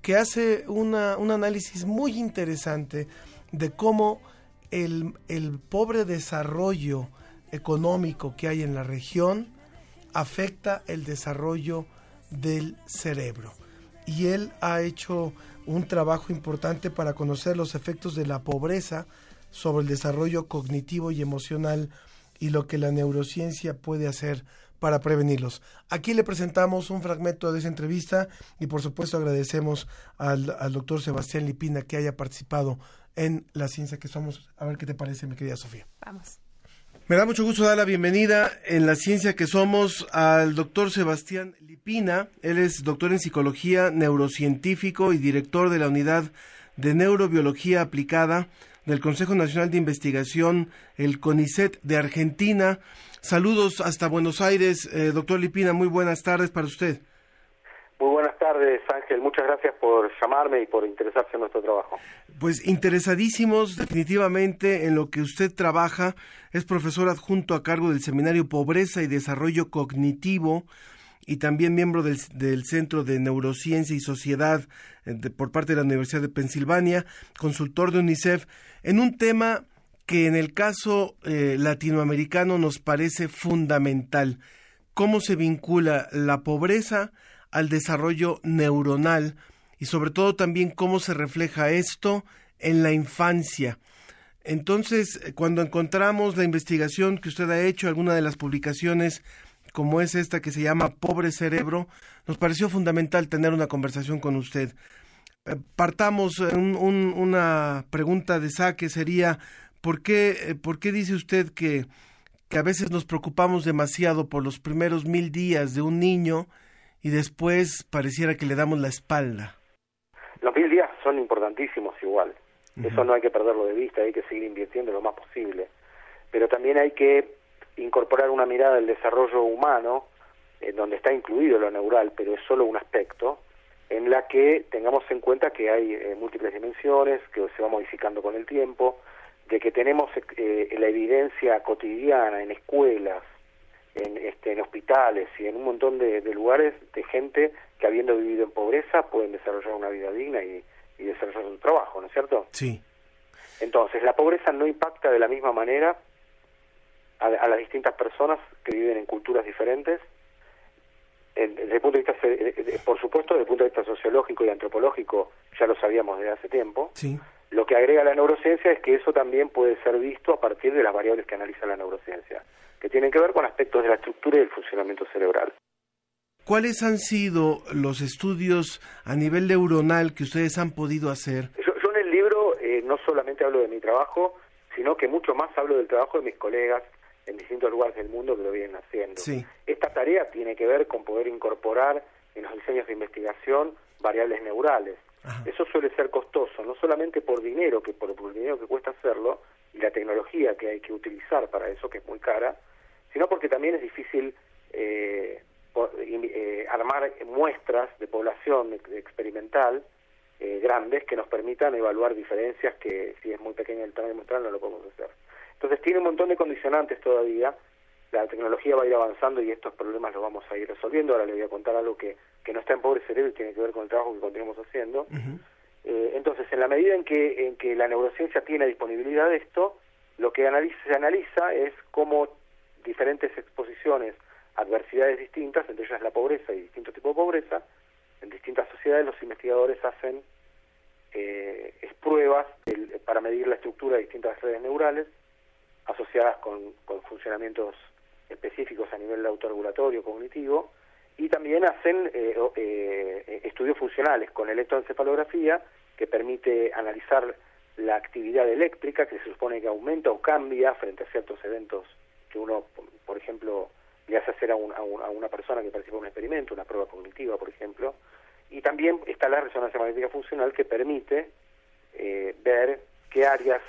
que hace una, un análisis muy interesante de cómo el, pobre desarrollo económico que hay en la región afecta el desarrollo del cerebro. Y él ha hecho un trabajo importante para conocer los efectos de la pobreza sobre el desarrollo cognitivo y emocional y lo que la neurociencia puede hacer para prevenirlos. Aquí le presentamos un fragmento de esa entrevista y por supuesto agradecemos al doctor Sebastián Lipina que haya participado en la ciencia que somos. A ver qué te parece, mi querida Sofía. Vamos. Me da mucho gusto dar la bienvenida en la ciencia que somos al doctor Sebastián Lipina. Él es doctor en psicología, neurocientífico y director de la unidad de neurobiología aplicada del Consejo Nacional de Investigación, el CONICET de Argentina. Saludos hasta Buenos Aires, eh, doctor Lipina. Muy buenas tardes para usted. Muy buenas tardes, Ángel. Muchas gracias por llamarme y por interesarse en nuestro trabajo. Pues interesadísimos definitivamente en lo que usted trabaja. Es profesor adjunto a cargo del Seminario Pobreza y Desarrollo Cognitivo y también miembro del, del Centro de Neurociencia y Sociedad eh, por parte de la Universidad de Pensilvania, consultor de UNICEF, en un tema que en el caso eh, latinoamericano nos parece fundamental. ¿Cómo se vincula la pobreza al desarrollo neuronal y sobre todo también cómo se refleja esto en la infancia? Entonces, eh, cuando encontramos la investigación que usted ha hecho, alguna de las publicaciones como es esta que se llama Pobre Cerebro, nos pareció fundamental tener una conversación con usted. Eh, Partamos, eh, un- un- una pregunta de saque sería, ¿por qué, ¿por qué dice usted que, que a veces nos preocupamos demasiado por los primeros mil días de un niño y después pareciera que le damos la espalda? Los mil días son importantísimos igual. Eso no hay que perderlo de vista, hay que seguir invirtiendo lo más posible. Pero también hay que incorporar una mirada del desarrollo humano, en donde está incluido lo neural, pero es solo un aspecto, en la que tengamos en cuenta que hay eh, múltiples dimensiones, que se va modificando con el tiempo, de que tenemos eh, la evidencia cotidiana en escuelas, en, este, en hospitales y en un montón de, de lugares de gente que habiendo vivido en pobreza pueden desarrollar una vida digna y, y desarrollar su trabajo, ¿no es cierto? Sí. Entonces, la pobreza no impacta de la misma manera a, a las distintas personas que viven en culturas diferentes. En- Desde el punto de vista, eh, eh, por supuesto, desde el punto de vista sociológico y antropológico, ya lo sabíamos desde hace tiempo. Sí. Lo que agrega la neurociencia es que eso también puede ser visto a partir de las variables que analiza la neurociencia, que tienen que ver con aspectos de la estructura y del funcionamiento cerebral. ¿Cuáles han sido los estudios a nivel neuronal que ustedes han podido hacer? Yo, yo en el libro eh, no solamente hablo de mi trabajo, sino que mucho más hablo del trabajo de mis colegas en distintos lugares del mundo que lo vienen haciendo. Sí. Esta tarea tiene que ver con poder incorporar en los diseños de investigación variables neurales. Eso suele ser costoso, no solamente por dinero, que por, por el dinero que cuesta hacerlo, y la tecnología que hay que utilizar para eso, que es muy cara, sino porque también es difícil eh, eh, armar muestras de población ex- experimental eh, grandes que nos permitan evaluar diferencias que si es muy pequeño el tamaño muestral no lo podemos hacer. Entonces tiene un montón de condicionantes todavía, la tecnología va a ir avanzando y estos problemas los vamos a ir resolviendo. Ahora le voy a contar algo que, que no está en Pobre Cerebro y tiene que ver con el trabajo que continuamos haciendo. Eh, entonces, en la medida en que, en que la neurociencia tiene disponibilidad de esto, lo que se analiza es cómo diferentes exposiciones adversidades distintas, entre ellas la pobreza y distintos tipos de pobreza, en distintas sociedades los investigadores hacen eh, es pruebas del- para medir la estructura de distintas redes neurales asociadas con, con funcionamientos específicos a nivel autorregulatorio, cognitivo, y también hacen eh, eh, estudios funcionales con electroencefalografía que permite analizar la actividad eléctrica que se supone que aumenta o cambia frente a ciertos eventos que uno, por ejemplo, le hace hacer a, un- a un- a una persona que participa en un experimento, una prueba cognitiva, por ejemplo. Y también está la resonancia magnética funcional que permite eh, ver qué áreas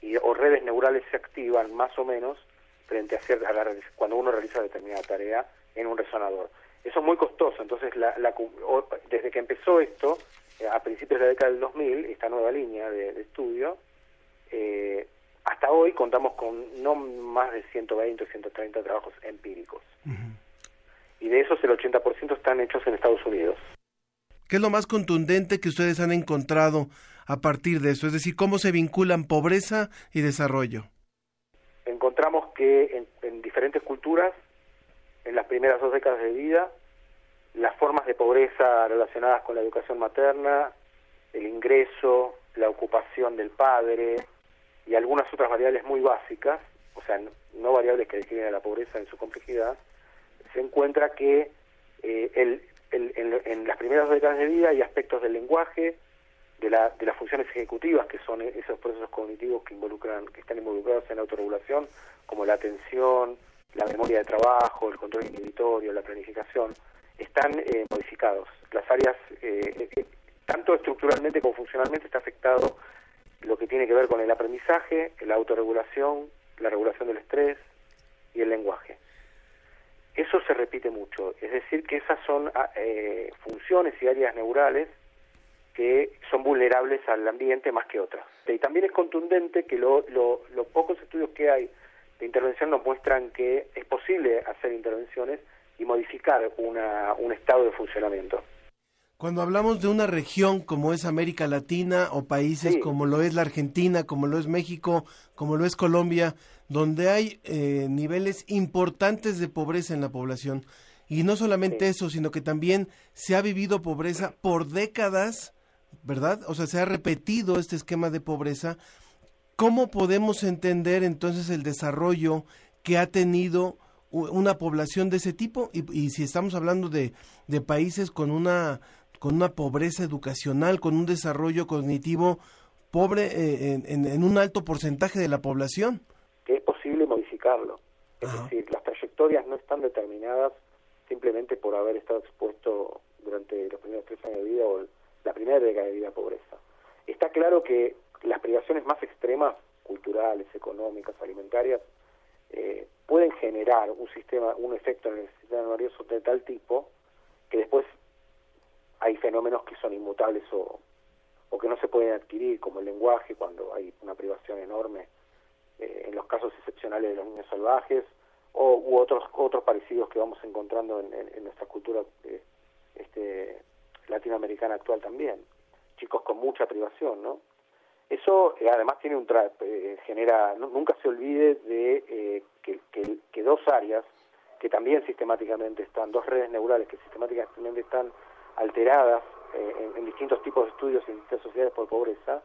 y, o redes neurales se activan más o menos frente a, cier- a la re- cuando uno realiza determinada tarea en un resonador. Eso es muy costoso, entonces la, desde que empezó esto, eh, a principios de la década del 2000, esta nueva línea de, de estudio, eh, hasta hoy contamos con no más de 120 o 130 trabajos empíricos. Y de esos el 80% están hechos en Estados Unidos. ¿Qué es lo más contundente que ustedes han encontrado a partir de eso? Es decir, ¿cómo se vinculan pobreza y desarrollo? encontramos que en, en diferentes culturas, en las primeras dos décadas de vida, las formas de pobreza relacionadas con la educación materna, el ingreso, la ocupación del padre y algunas otras variables muy básicas, o sea, no, variables que describen a la pobreza en su complejidad, se encuentra que eh, el- en las primeras dos décadas de vida hay aspectos del lenguaje, de, la, de las funciones ejecutivas, que son esos procesos cognitivos que involucran, que están involucrados en la autorregulación, como la atención, la memoria de trabajo, el control inhibitorio, la planificación, están eh, modificados. Las áreas, eh, eh, tanto estructuralmente como funcionalmente, está afectado lo que tiene que ver con el aprendizaje, la autorregulación, la regulación del estrés y el lenguaje. Eso se repite mucho, es decir, que esas son ah, eh, funciones y áreas neurales que son vulnerables al ambiente más que otras. Y también es contundente que lo- lo- los pocos estudios que hay de intervención nos muestran que es posible hacer intervenciones y modificar una, un estado de funcionamiento. Cuando hablamos de una región como es América Latina o países como lo es la Argentina, como lo es México, como lo es Colombia, donde hay eh, niveles importantes de pobreza en la población, y no solamente eso, sino que también se ha vivido pobreza por décadas, ¿verdad? O sea, se ha repetido este esquema de pobreza. ¿Cómo podemos entender entonces el desarrollo que ha tenido una población de ese tipo? Y, y si estamos hablando de, de países con una, con una pobreza educacional, con un desarrollo cognitivo pobre eh, en, en- en un alto porcentaje de la población. que es posible modificarlo. Es decir, las trayectorias no están determinadas simplemente por haber estado expuesto durante los primeros tres años de vida o la primera década de vida a pobreza. Está claro que las privaciones más extremas, culturales, económicas, alimentarias, eh, pueden generar un sistema, un efecto en el sistema nervioso de tal tipo que después hay fenómenos que son inmutables o, o que no se pueden adquirir, como el lenguaje, cuando hay una privación enorme eh, en los casos excepcionales de los niños salvajes o u otros otros parecidos que vamos encontrando en, en- en nuestra cultura eh, este, latinoamericana actual también. Chicos con mucha privación no eso eh, además tiene un tra eh, genera nu- nunca se olvide de eh, que, que- que dos áreas que también sistemáticamente están dos redes neurales que sistemáticamente están alteradas eh, en, en distintos tipos de estudios en distintas sociedades por pobreza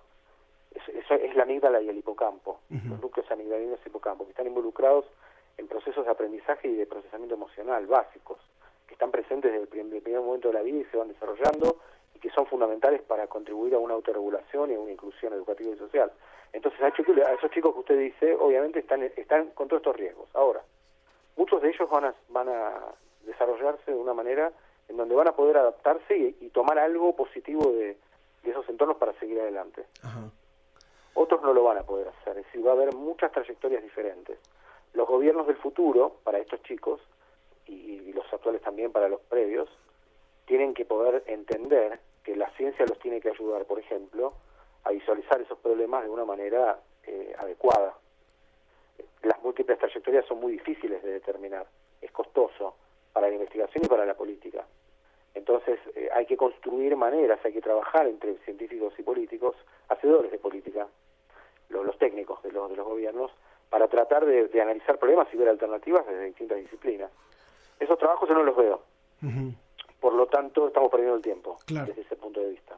eso, eso es la amígdala y el hipocampo, los núcleos amigdalinos y hipocampo, que están involucrados en procesos de aprendizaje y de procesamiento emocional básicos, que están presentes desde el primer momento de la vida y se van desarrollando y que son fundamentales para contribuir a una autorregulación y a una inclusión educativa y social. Entonces, a, esos chicos que usted dice, obviamente están, están con todos estos riesgos. Ahora, muchos de ellos van a, van a desarrollarse de una manera en donde van a poder adaptarse y, y tomar algo positivo de, de esos entornos para seguir adelante. Otros no lo van a poder hacer, es decir, va a haber muchas trayectorias diferentes. Los gobiernos del futuro, para estos chicos, y, y los actuales también para los previos, tienen que poder entender que la ciencia los tiene que ayudar, por ejemplo, a visualizar esos problemas de una manera eh, adecuada. Las múltiples trayectorias son muy difíciles de determinar, es costoso para la investigación y para la política. Entonces eh, hay que construir maneras, hay que trabajar entre científicos y políticos, hacedores de política, lo- los, técnicos de los, de los gobiernos, para tratar de analizar problemas y ver alternativas desde distintas disciplinas. Esos trabajos yo no los veo, por lo tanto estamos perdiendo el tiempo Claro. desde ese punto de vista.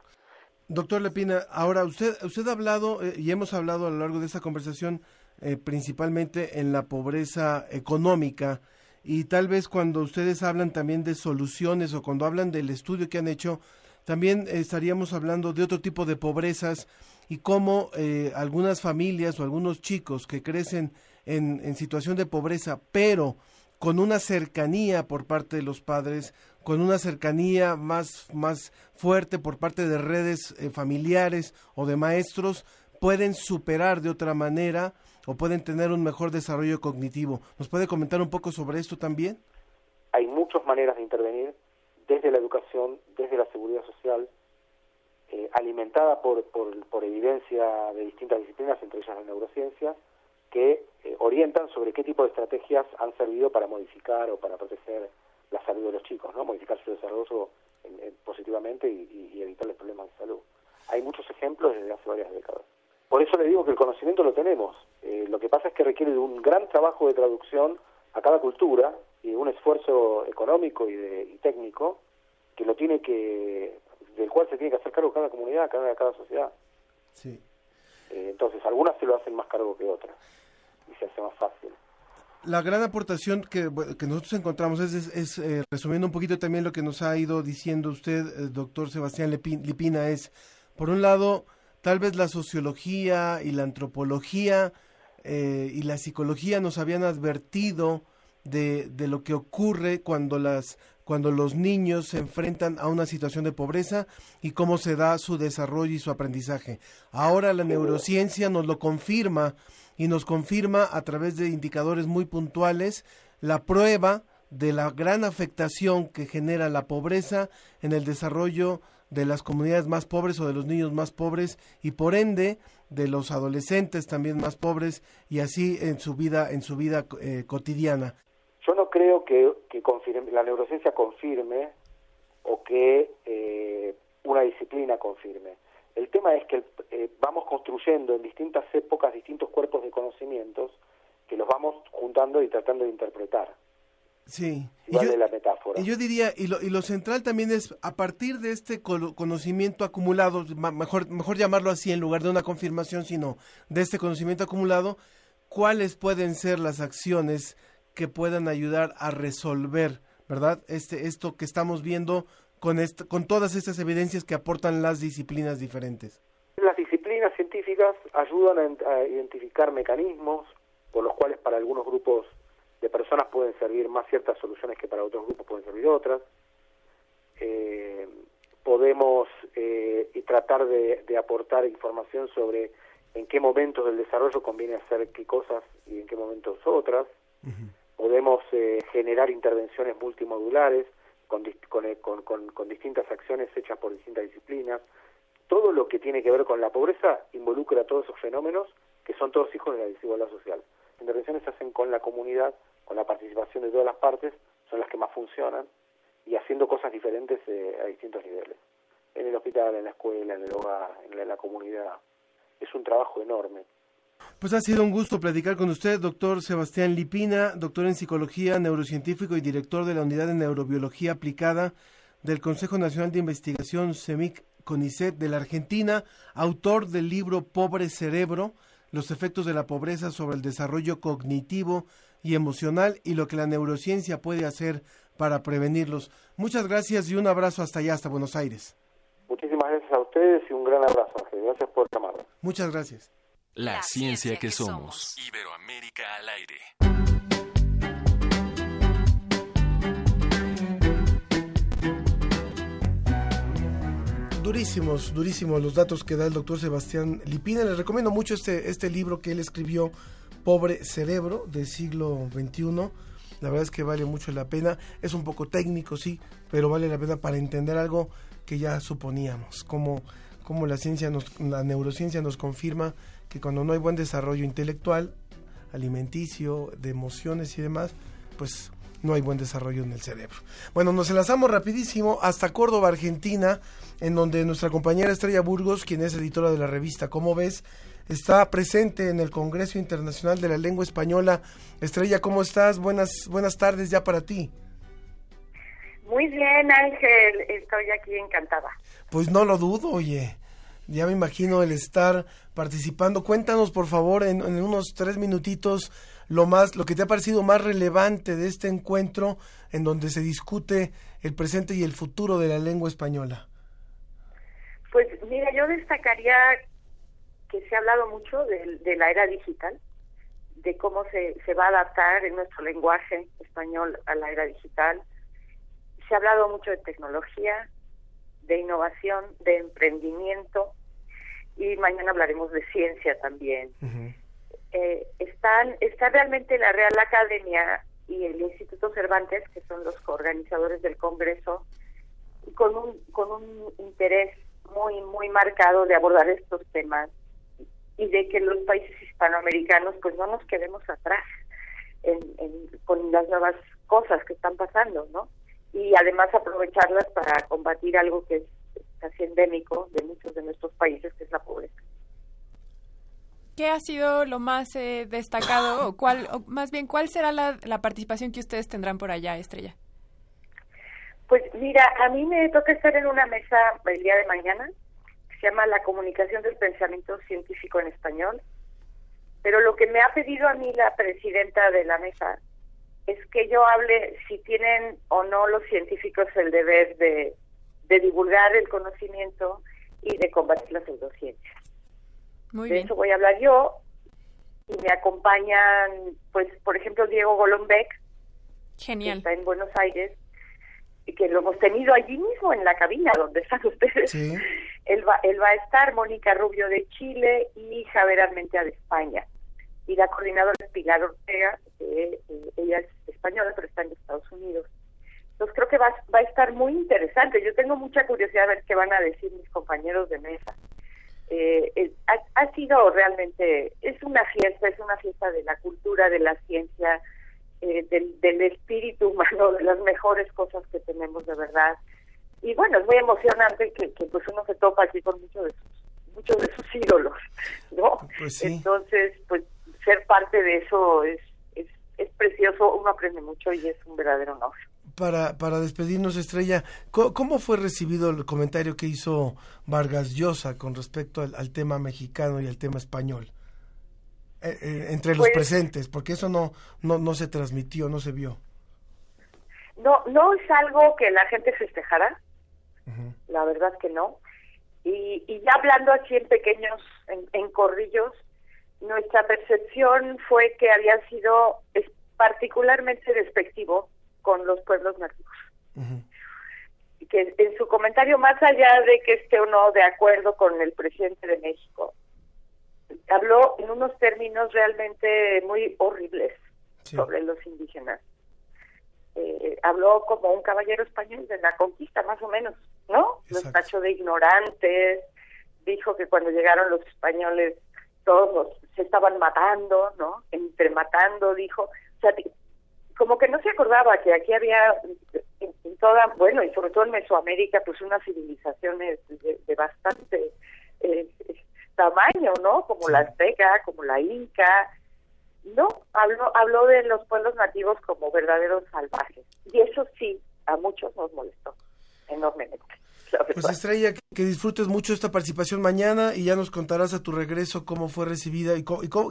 Doctor Lepina, ahora usted, usted ha hablado eh, y hemos hablado a lo largo de esta conversación eh, principalmente en la pobreza económica y tal vez cuando ustedes hablan también de soluciones o cuando hablan del estudio que han hecho, también estaríamos hablando de otro tipo de pobrezas y cómo eh, algunas familias o algunos chicos que crecen en, en situación de pobreza, pero con una cercanía por parte de los padres, con una cercanía más, más fuerte por parte de redes eh, familiares o de maestros, pueden superar de otra manera o pueden tener un mejor desarrollo cognitivo. ¿Nos puede comentar un poco sobre esto también? Hay muchas maneras de intervenir desde la educación, desde la seguridad social, eh, alimentada por, por, evidencia de distintas disciplinas, entre ellas la neurociencia, que eh, orientan sobre qué tipo de estrategias han servido para modificar o para proteger la salud de los chicos, ¿no? Modificar su desarrollo en- en- positivamente y, y- evitarles problemas de salud. Hay muchos ejemplos desde hace varias décadas. Por eso le digo que el conocimiento lo tenemos. Eh, lo que pasa es que requiere de un gran trabajo de traducción a cada cultura y un esfuerzo económico y, de, y técnico que lo tiene que del cual se tiene que hacer cargo cada comunidad, cada cada sociedad. Sí. Eh, entonces, algunas se lo hacen más cargo que otras y se hace más fácil. La gran aportación que, nosotros encontramos es, eh, resumiendo un poquito también lo que nos ha ido diciendo usted, eh, doctor Sebastián Lipina, es, por un lado, tal vez la sociología y la antropología eh, y la psicología nos habían advertido de, de lo que ocurre cuando los niños se enfrentan a una situación de pobreza y cómo se da su desarrollo y su aprendizaje. Ahora la neurociencia nos lo confirma y nos confirma a través de indicadores muy puntuales la prueba de la gran afectación que genera la pobreza en el desarrollo de las comunidades más pobres o de los niños más pobres y por ende de los adolescentes también más pobres y así en su vida en su vida eh, cotidiana. Yo no creo que, que la neurociencia confirme o que eh, una disciplina confirme. El tema es que eh, vamos construyendo en distintas épocas distintos cuerpos de conocimientos que los vamos juntando y tratando de interpretar. Sí. Y yo, de la metáfora. y yo diría, y lo, y lo central también es, a partir de este conocimiento acumulado, mejor, mejor llamarlo así en lugar de una confirmación, sino de este conocimiento acumulado, ¿cuáles pueden ser las acciones que puedan ayudar a resolver, verdad? Este, esto que estamos viendo con, con todas estas evidencias que aportan las disciplinas diferentes. Las disciplinas científicas ayudan a, ent- a identificar mecanismos por los cuales para algunos grupos de personas pueden servir más ciertas soluciones que para otros grupos pueden servir otras. Eh, podemos eh, y tratar de, de aportar información sobre en qué momentos del desarrollo conviene hacer qué cosas y en qué momentos otras. Podemos eh, generar intervenciones multimodulares con, eh, con- con- con distintas acciones hechas por distintas disciplinas. Todo lo que tiene que ver con la pobreza involucra todos esos fenómenos que son todos hijos de la desigualdad social. Las intervenciones se hacen con la comunidad, con la participación de todas las partes, son las que más funcionan y haciendo cosas diferentes eh, a distintos niveles. En el hospital, en la escuela, en el hogar, en la comunidad. Es un trabajo enorme. Pues ha sido un gusto platicar con usted, doctor Sebastián Lipina, doctor en psicología, neurocientífico y director de la Unidad de Neurobiología Aplicada del Consejo Nacional de Investigación CEMIC CONICET de la Argentina, autor del libro Pobre Cerebro, los efectos de la pobreza sobre el desarrollo cognitivo y emocional y lo que la neurociencia puede hacer para prevenirlos. Muchas gracias y un abrazo hasta allá, hasta Buenos Aires. Muchísimas gracias a ustedes y un gran abrazo, Ángel. Gracias por llamarme. Muchas gracias. La ciencia que somos. Iberoamérica al aire. Durísimos, durísimos los datos que da el doctor Sebastián Lipina. Les recomiendo mucho este, este libro que él escribió, Pobre Cerebro, del siglo XXI. La verdad es que vale mucho la pena. Es un poco técnico, sí, pero vale la pena para entender algo que ya suponíamos. Como, como la ciencia, nos, la neurociencia nos confirma que cuando no hay buen desarrollo intelectual, alimenticio, de emociones y demás, pues no hay buen desarrollo en el cerebro. Bueno, nos enlazamos rapidísimo hasta Córdoba, Argentina, en donde nuestra compañera Estrella Burgos, quien es editora de la revista Como ves, está presente en el Congreso Internacional de la Lengua Española. Estrella, ¿cómo estás? Buenas, buenas tardes ya para ti. Muy bien, Ángel, estoy aquí encantada. Pues no lo dudo, oye. Ya me imagino el estar participando. Cuéntanos, por favor, en, unos tres minutitos, lo más, lo que te ha parecido más relevante de este encuentro en donde se discute el presente y el futuro de la lengua española. Pues mira, yo destacaría que se ha hablado mucho de, de la era digital, de cómo se, se va a adaptar en nuestro lenguaje español a la era digital. Se ha hablado mucho de tecnología, de innovación, de emprendimiento y mañana hablaremos de ciencia también. Eh, están, está realmente la Real Academia y el Instituto Cervantes, que son los coorganizadores del Congreso, con un, con un interés muy, muy marcado de abordar estos temas y de que los países hispanoamericanos pues no nos quedemos atrás en, con las nuevas cosas que están pasando, ¿no? Y además aprovecharlas para combatir algo que es casi endémico de muchos de nuestros países, que es la pobreza. ¿Qué ha sido lo más eh, destacado o cuál, o más bien cuál será la, la participación que ustedes tendrán por allá, Estrella? Pues mira, a mí me toca estar en una mesa el día de mañana, que se llama La comunicación del pensamiento científico en español, pero lo que me ha pedido a mí la presidenta de la mesa es que yo hable si tienen o no los científicos el deber de, de divulgar el conocimiento y de combatir la pseudociencia. Muy de bien. eso voy a hablar yo y me acompañan, pues, por ejemplo, Diego Golombek, Genial. que está en Buenos Aires, y que lo hemos tenido allí mismo en la cabina donde están ustedes. Sí. Él va, él va a estar, Mónica Rubio de Chile y Javier Armentea de España. Y la coordinadora es Pilar Ortega, que eh, ella es española, pero está en Estados Unidos. Entonces creo que va, va a estar muy interesante. Yo tengo mucha curiosidad de ver qué van a decir mis compañeros de mesa. Eh, eh, ha, ha sido realmente, es una fiesta, es una fiesta de la cultura, de la ciencia, eh, del, del espíritu humano, de las mejores cosas que tenemos de verdad. Y bueno, es muy emocionante que, que pues uno se topa aquí con muchos de sus, muchos de sus ídolos, ¿no? Pues sí. Entonces, pues ser parte de eso es, es, es precioso, uno aprende mucho y es un verdadero honor. Para, para despedirnos, Estrella, ¿co- ¿cómo fue recibido el comentario que hizo Vargas Llosa con respecto al, al tema mexicano y al tema español? Eh, eh, entre los Pues- presentes, porque eso no, no, no se transmitió, no se vio. No, no es algo que la gente festejará, la verdad que no. Y, y ya hablando así en pequeños, en, en corrillos, nuestra percepción fue que había sido particularmente despectivo con los pueblos nativos. Y que en su comentario, más allá de que esté o no de acuerdo con el presidente de México, habló en unos términos realmente muy horribles sobre los indígenas. Eh, habló como un caballero español de la conquista, más o menos, ¿no? Los tachó de ignorantes, dijo que cuando llegaron los españoles todos se estaban matando, ¿no? Entre matando, dijo. O sea, como que no se acordaba que aquí había en, en toda, bueno, y sobre todo en Mesoamérica, pues unas civilizaciones de, de bastante eh, tamaño, ¿no? Como la azteca, como la inca. No, habló, habló de los pueblos nativos como verdaderos salvajes. Y eso sí, a muchos nos molestó enormemente. Pues. Estrella, que, disfrutes mucho esta participación mañana y ya nos contarás a tu regreso cómo fue recibida y,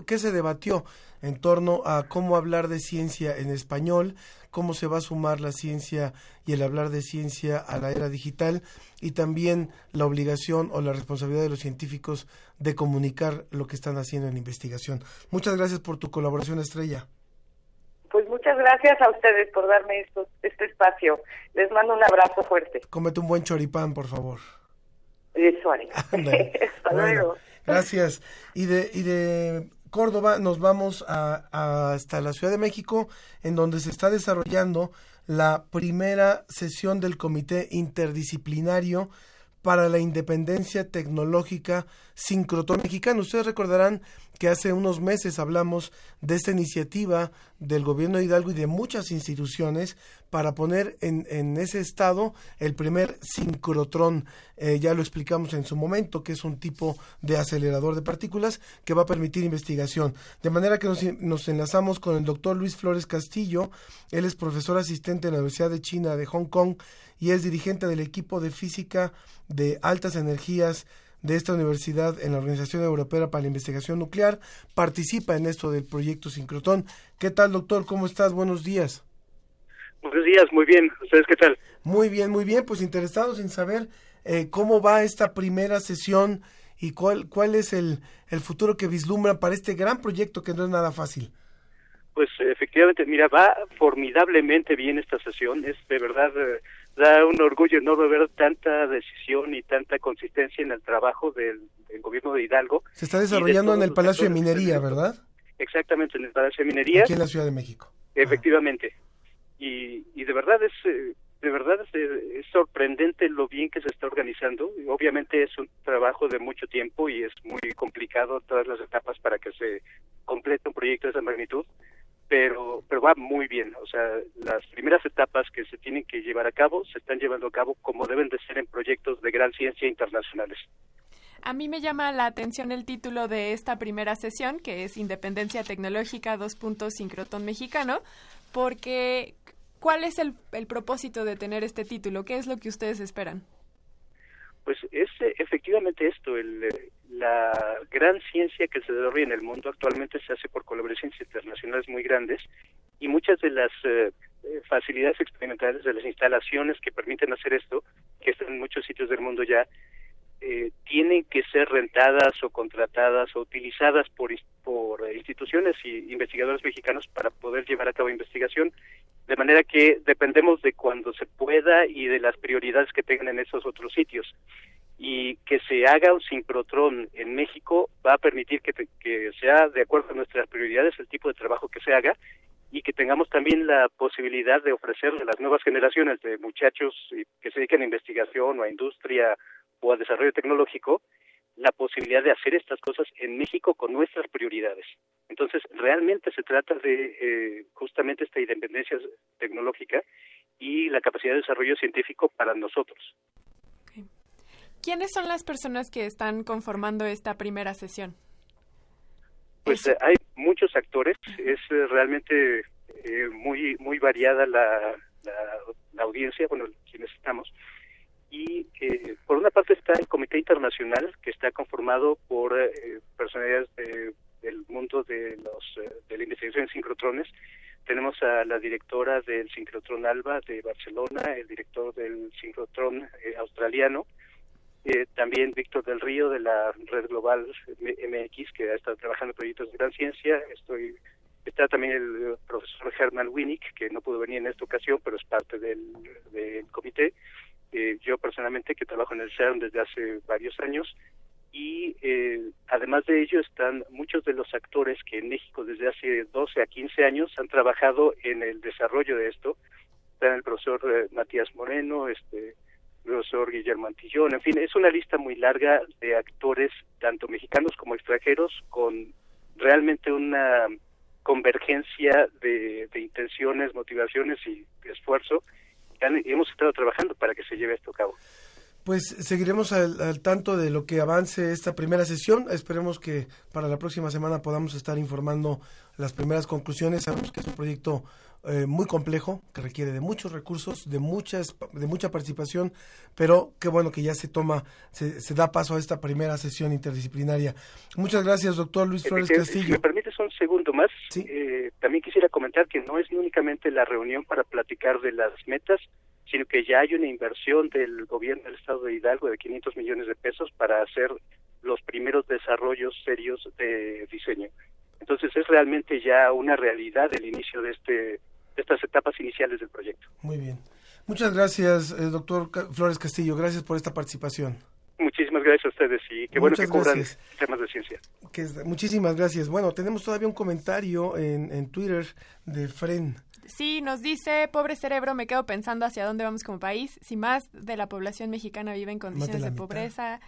qué se debatió en torno a cómo hablar de ciencia en español, cómo se va a sumar la ciencia y el hablar de ciencia a la era digital y también la obligación o la responsabilidad de los científicos de comunicar lo que están haciendo en investigación. Muchas gracias por tu colaboración, Estrella. Muchas gracias a ustedes por darme esto, este espacio. Les mando un abrazo fuerte. Cómete un buen choripán, por favor. Eso haré. Ándale. Hasta Bueno, luego. Gracias. Y de, y de Córdoba nos vamos a, a- hasta la Ciudad de México, en donde se está desarrollando la primera sesión del Comité Interdisciplinario para la Independencia Tecnológica Sincrotón Mexicano. Ustedes recordarán que hace unos meses hablamos de esta iniciativa del gobierno de Hidalgo y de muchas instituciones para poner en, en ese estado el primer sincrotrón. Eh, ya lo explicamos en su momento, que es un tipo de acelerador de partículas que va a permitir investigación. De manera que nos, nos enlazamos con el doctor Luis Flores Castillo. Él es profesor asistente en la Universidad de China de Hong Kong y es dirigente del equipo de física de altas energías de esta universidad en la Organización Europea para la Investigación Nuclear. Participa en esto del proyecto Sincrotón. ¿Qué tal, doctor? ¿Cómo estás? Buenos días. Buenos días, muy bien. ¿Ustedes qué tal? Muy bien, muy bien. Pues interesados en saber eh, cómo va esta primera sesión y cuál, cuál es el, el futuro que vislumbran para este gran proyecto que no es nada fácil. Pues efectivamente, mira, va formidablemente bien esta sesión. Es de verdad, eh, da un orgullo enorme ver tanta decisión y tanta consistencia en el trabajo del, el gobierno de Hidalgo. Se está de desarrollando en el Palacio de Minería, del. ¿verdad? Exactamente, en el Palacio de Minería. Aquí en la Ciudad de México. Efectivamente. Y, y de verdad es eh, de verdad es, eh, es sorprendente lo bien que se está organizando. Obviamente es un trabajo de mucho tiempo y es muy complicado todas las etapas para que se complete un proyecto de esa magnitud, pero pero va muy bien. O sea, las primeras etapas que se tienen que llevar a cabo se están llevando a cabo como deben de ser en proyectos de gran ciencia internacionales. A mí me llama la atención el título de esta primera sesión, que es Independencia Tecnológica, dos puntos sincrotón mexicano, porque ¿cuál es el, el propósito de tener este título? ¿Qué es lo que ustedes esperan? Pues es efectivamente esto, el, la gran ciencia que se desarrolla en el mundo actualmente se hace por colaboraciones internacionales muy grandes y muchas de las eh, eh, facilidades experimentales de las instalaciones que permiten hacer esto, que están en muchos sitios del mundo ya, eh, tienen que ser rentadas o contratadas o utilizadas por, por instituciones y investigadores mexicanos para poder llevar a cabo investigación, de manera que dependemos de cuando se pueda y de las prioridades que tengan en esos otros sitios. Y que se haga un sincrotrón en México va a permitir que, sea de acuerdo a nuestras prioridades el tipo de trabajo que se haga y que tengamos también la posibilidad de ofrecerle a las nuevas generaciones de muchachos eh, que se dedican a investigación o a industria o a desarrollo tecnológico la posibilidad de hacer estas cosas en México con nuestras prioridades. Entonces, realmente se trata de eh, justamente esta independencia tecnológica y la capacidad de desarrollo científico para nosotros. ¿Quiénes son las personas que están conformando esta primera sesión? Pues eh, hay muchos actores, es eh, realmente eh, muy muy variada la, la, la audiencia, bueno, quienes estamos. Y eh, por una parte está el Comité Internacional, que está conformado por personalidades de- del mundo de los de la investigación en sincrotrones. Tenemos a la directora del sincrotrón ALBA de Barcelona, el director del sincrotrón eh, australiano, eh, también Víctor del Río de la Red Global MX, que ha estado trabajando en proyectos de gran ciencia. Estoy, está también el profesor Herman Winnick, que no pudo venir en esta ocasión, pero es parte del, comité. Eh, yo personalmente, que trabajo en el CERN desde hace varios años, y eh, además de ello están muchos de los actores que en México desde hace 12 a 15 años han trabajado en el desarrollo de esto. Está el profesor eh, Matías Moreno, este profesor Guillermo Antillón, en fin, es una lista muy larga de actores, tanto mexicanos como extranjeros, con realmente una convergencia de, de intenciones, motivaciones y esfuerzo. que han- hemos estado trabajando para que se lleve esto a cabo. Pues seguiremos al, al tanto de lo que avance esta primera sesión. Esperemos que para la próxima semana podamos estar informando las primeras conclusiones. Sabemos que es un proyecto eh, muy complejo, que requiere de muchos recursos, de muchas, de mucha participación, pero qué bueno que ya se toma, se, se da paso a esta primera sesión interdisciplinaria. Muchas gracias, doctor Luis Flores Efectivamente, Si Castillo. me permites un segundo más, eh, también quisiera comentar que no es únicamente la reunión para platicar de las metas, sino que ya hay una inversión del gobierno del estado de Hidalgo de 500 millones de pesos para hacer los primeros desarrollos serios de diseño. Entonces es realmente ya una realidad el inicio de este de estas etapas iniciales del proyecto. Muy bien. Muchas gracias, eh, doctor Flores Castillo. Gracias por esta participación. Muchísimas gracias a ustedes y qué bueno Muchas que cubran gracias. temas de ciencia. Que muchísimas gracias. Bueno, tenemos todavía un comentario en, en Twitter de Fren. Sí, nos dice, pobre cerebro, me quedo pensando hacia dónde vamos como país. Si más de la población mexicana vive en condiciones de mitad.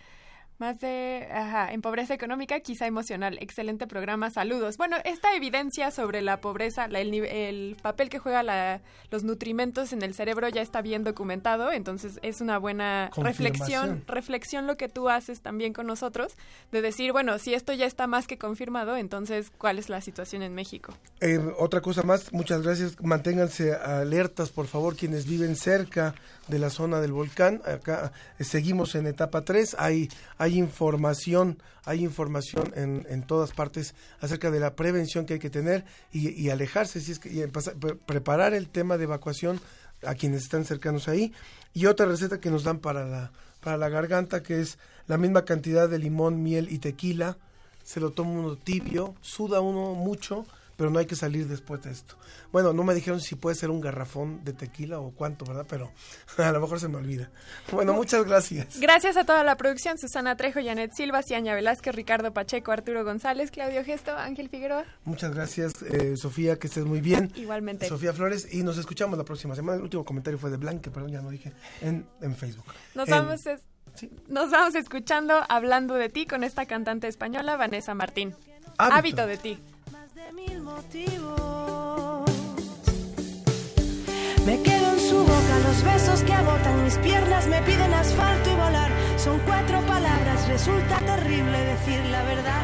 Más de, ajá, en pobreza económica, quizá emocional. Excelente programa, saludos. Bueno, esta evidencia sobre la pobreza, la- el, el papel que juega la- los nutrimentos en el cerebro ya está bien documentado, entonces es una buena reflexión, reflexión lo que tú haces también con nosotros, de decir, bueno, si esto ya está más que confirmado, entonces, ¿cuál es la situación en México? Eh, otra cosa más, muchas gracias. Manténganse alertas, por favor, quienes viven cerca de la zona del volcán. Acá eh, seguimos en etapa 3. Hay, hay información, hay información en, en todas partes acerca de la prevención que hay que tener y, alejarse, si es que, y preparar el tema de evacuación a quienes están cercanos ahí. Y otra receta que nos dan para la, para la garganta, que es la misma cantidad de limón, miel y tequila. Se lo toma uno tibio, suda uno mucho, pero no hay que salir después de esto. Bueno, no me dijeron si puede ser un garrafón de tequila o cuánto, ¿verdad? Pero a lo mejor se me olvida. Bueno, muchas gracias. Gracias a toda la producción, Susana Trejo, Janet Silva, Ciaña Velázquez, Ricardo Pacheco, Arturo González, Claudio Gesto, Ángel Figueroa. Muchas gracias, eh, Sofía, que estés muy bien. Igualmente. Sofía Flores, y nos escuchamos la próxima semana. El último comentario fue de Blanque, perdón, ya no dije, en, en Facebook. Nos En- vamos, es- nos vamos escuchando hablando de ti con esta cantante española, Vanessa Martín. Hábito. Hábito de ti. Mil motivos. Me quedo en su boca, los besos que agotan mis piernas me piden asfalto y volar. Son cuatro palabras, resulta terrible decir la verdad.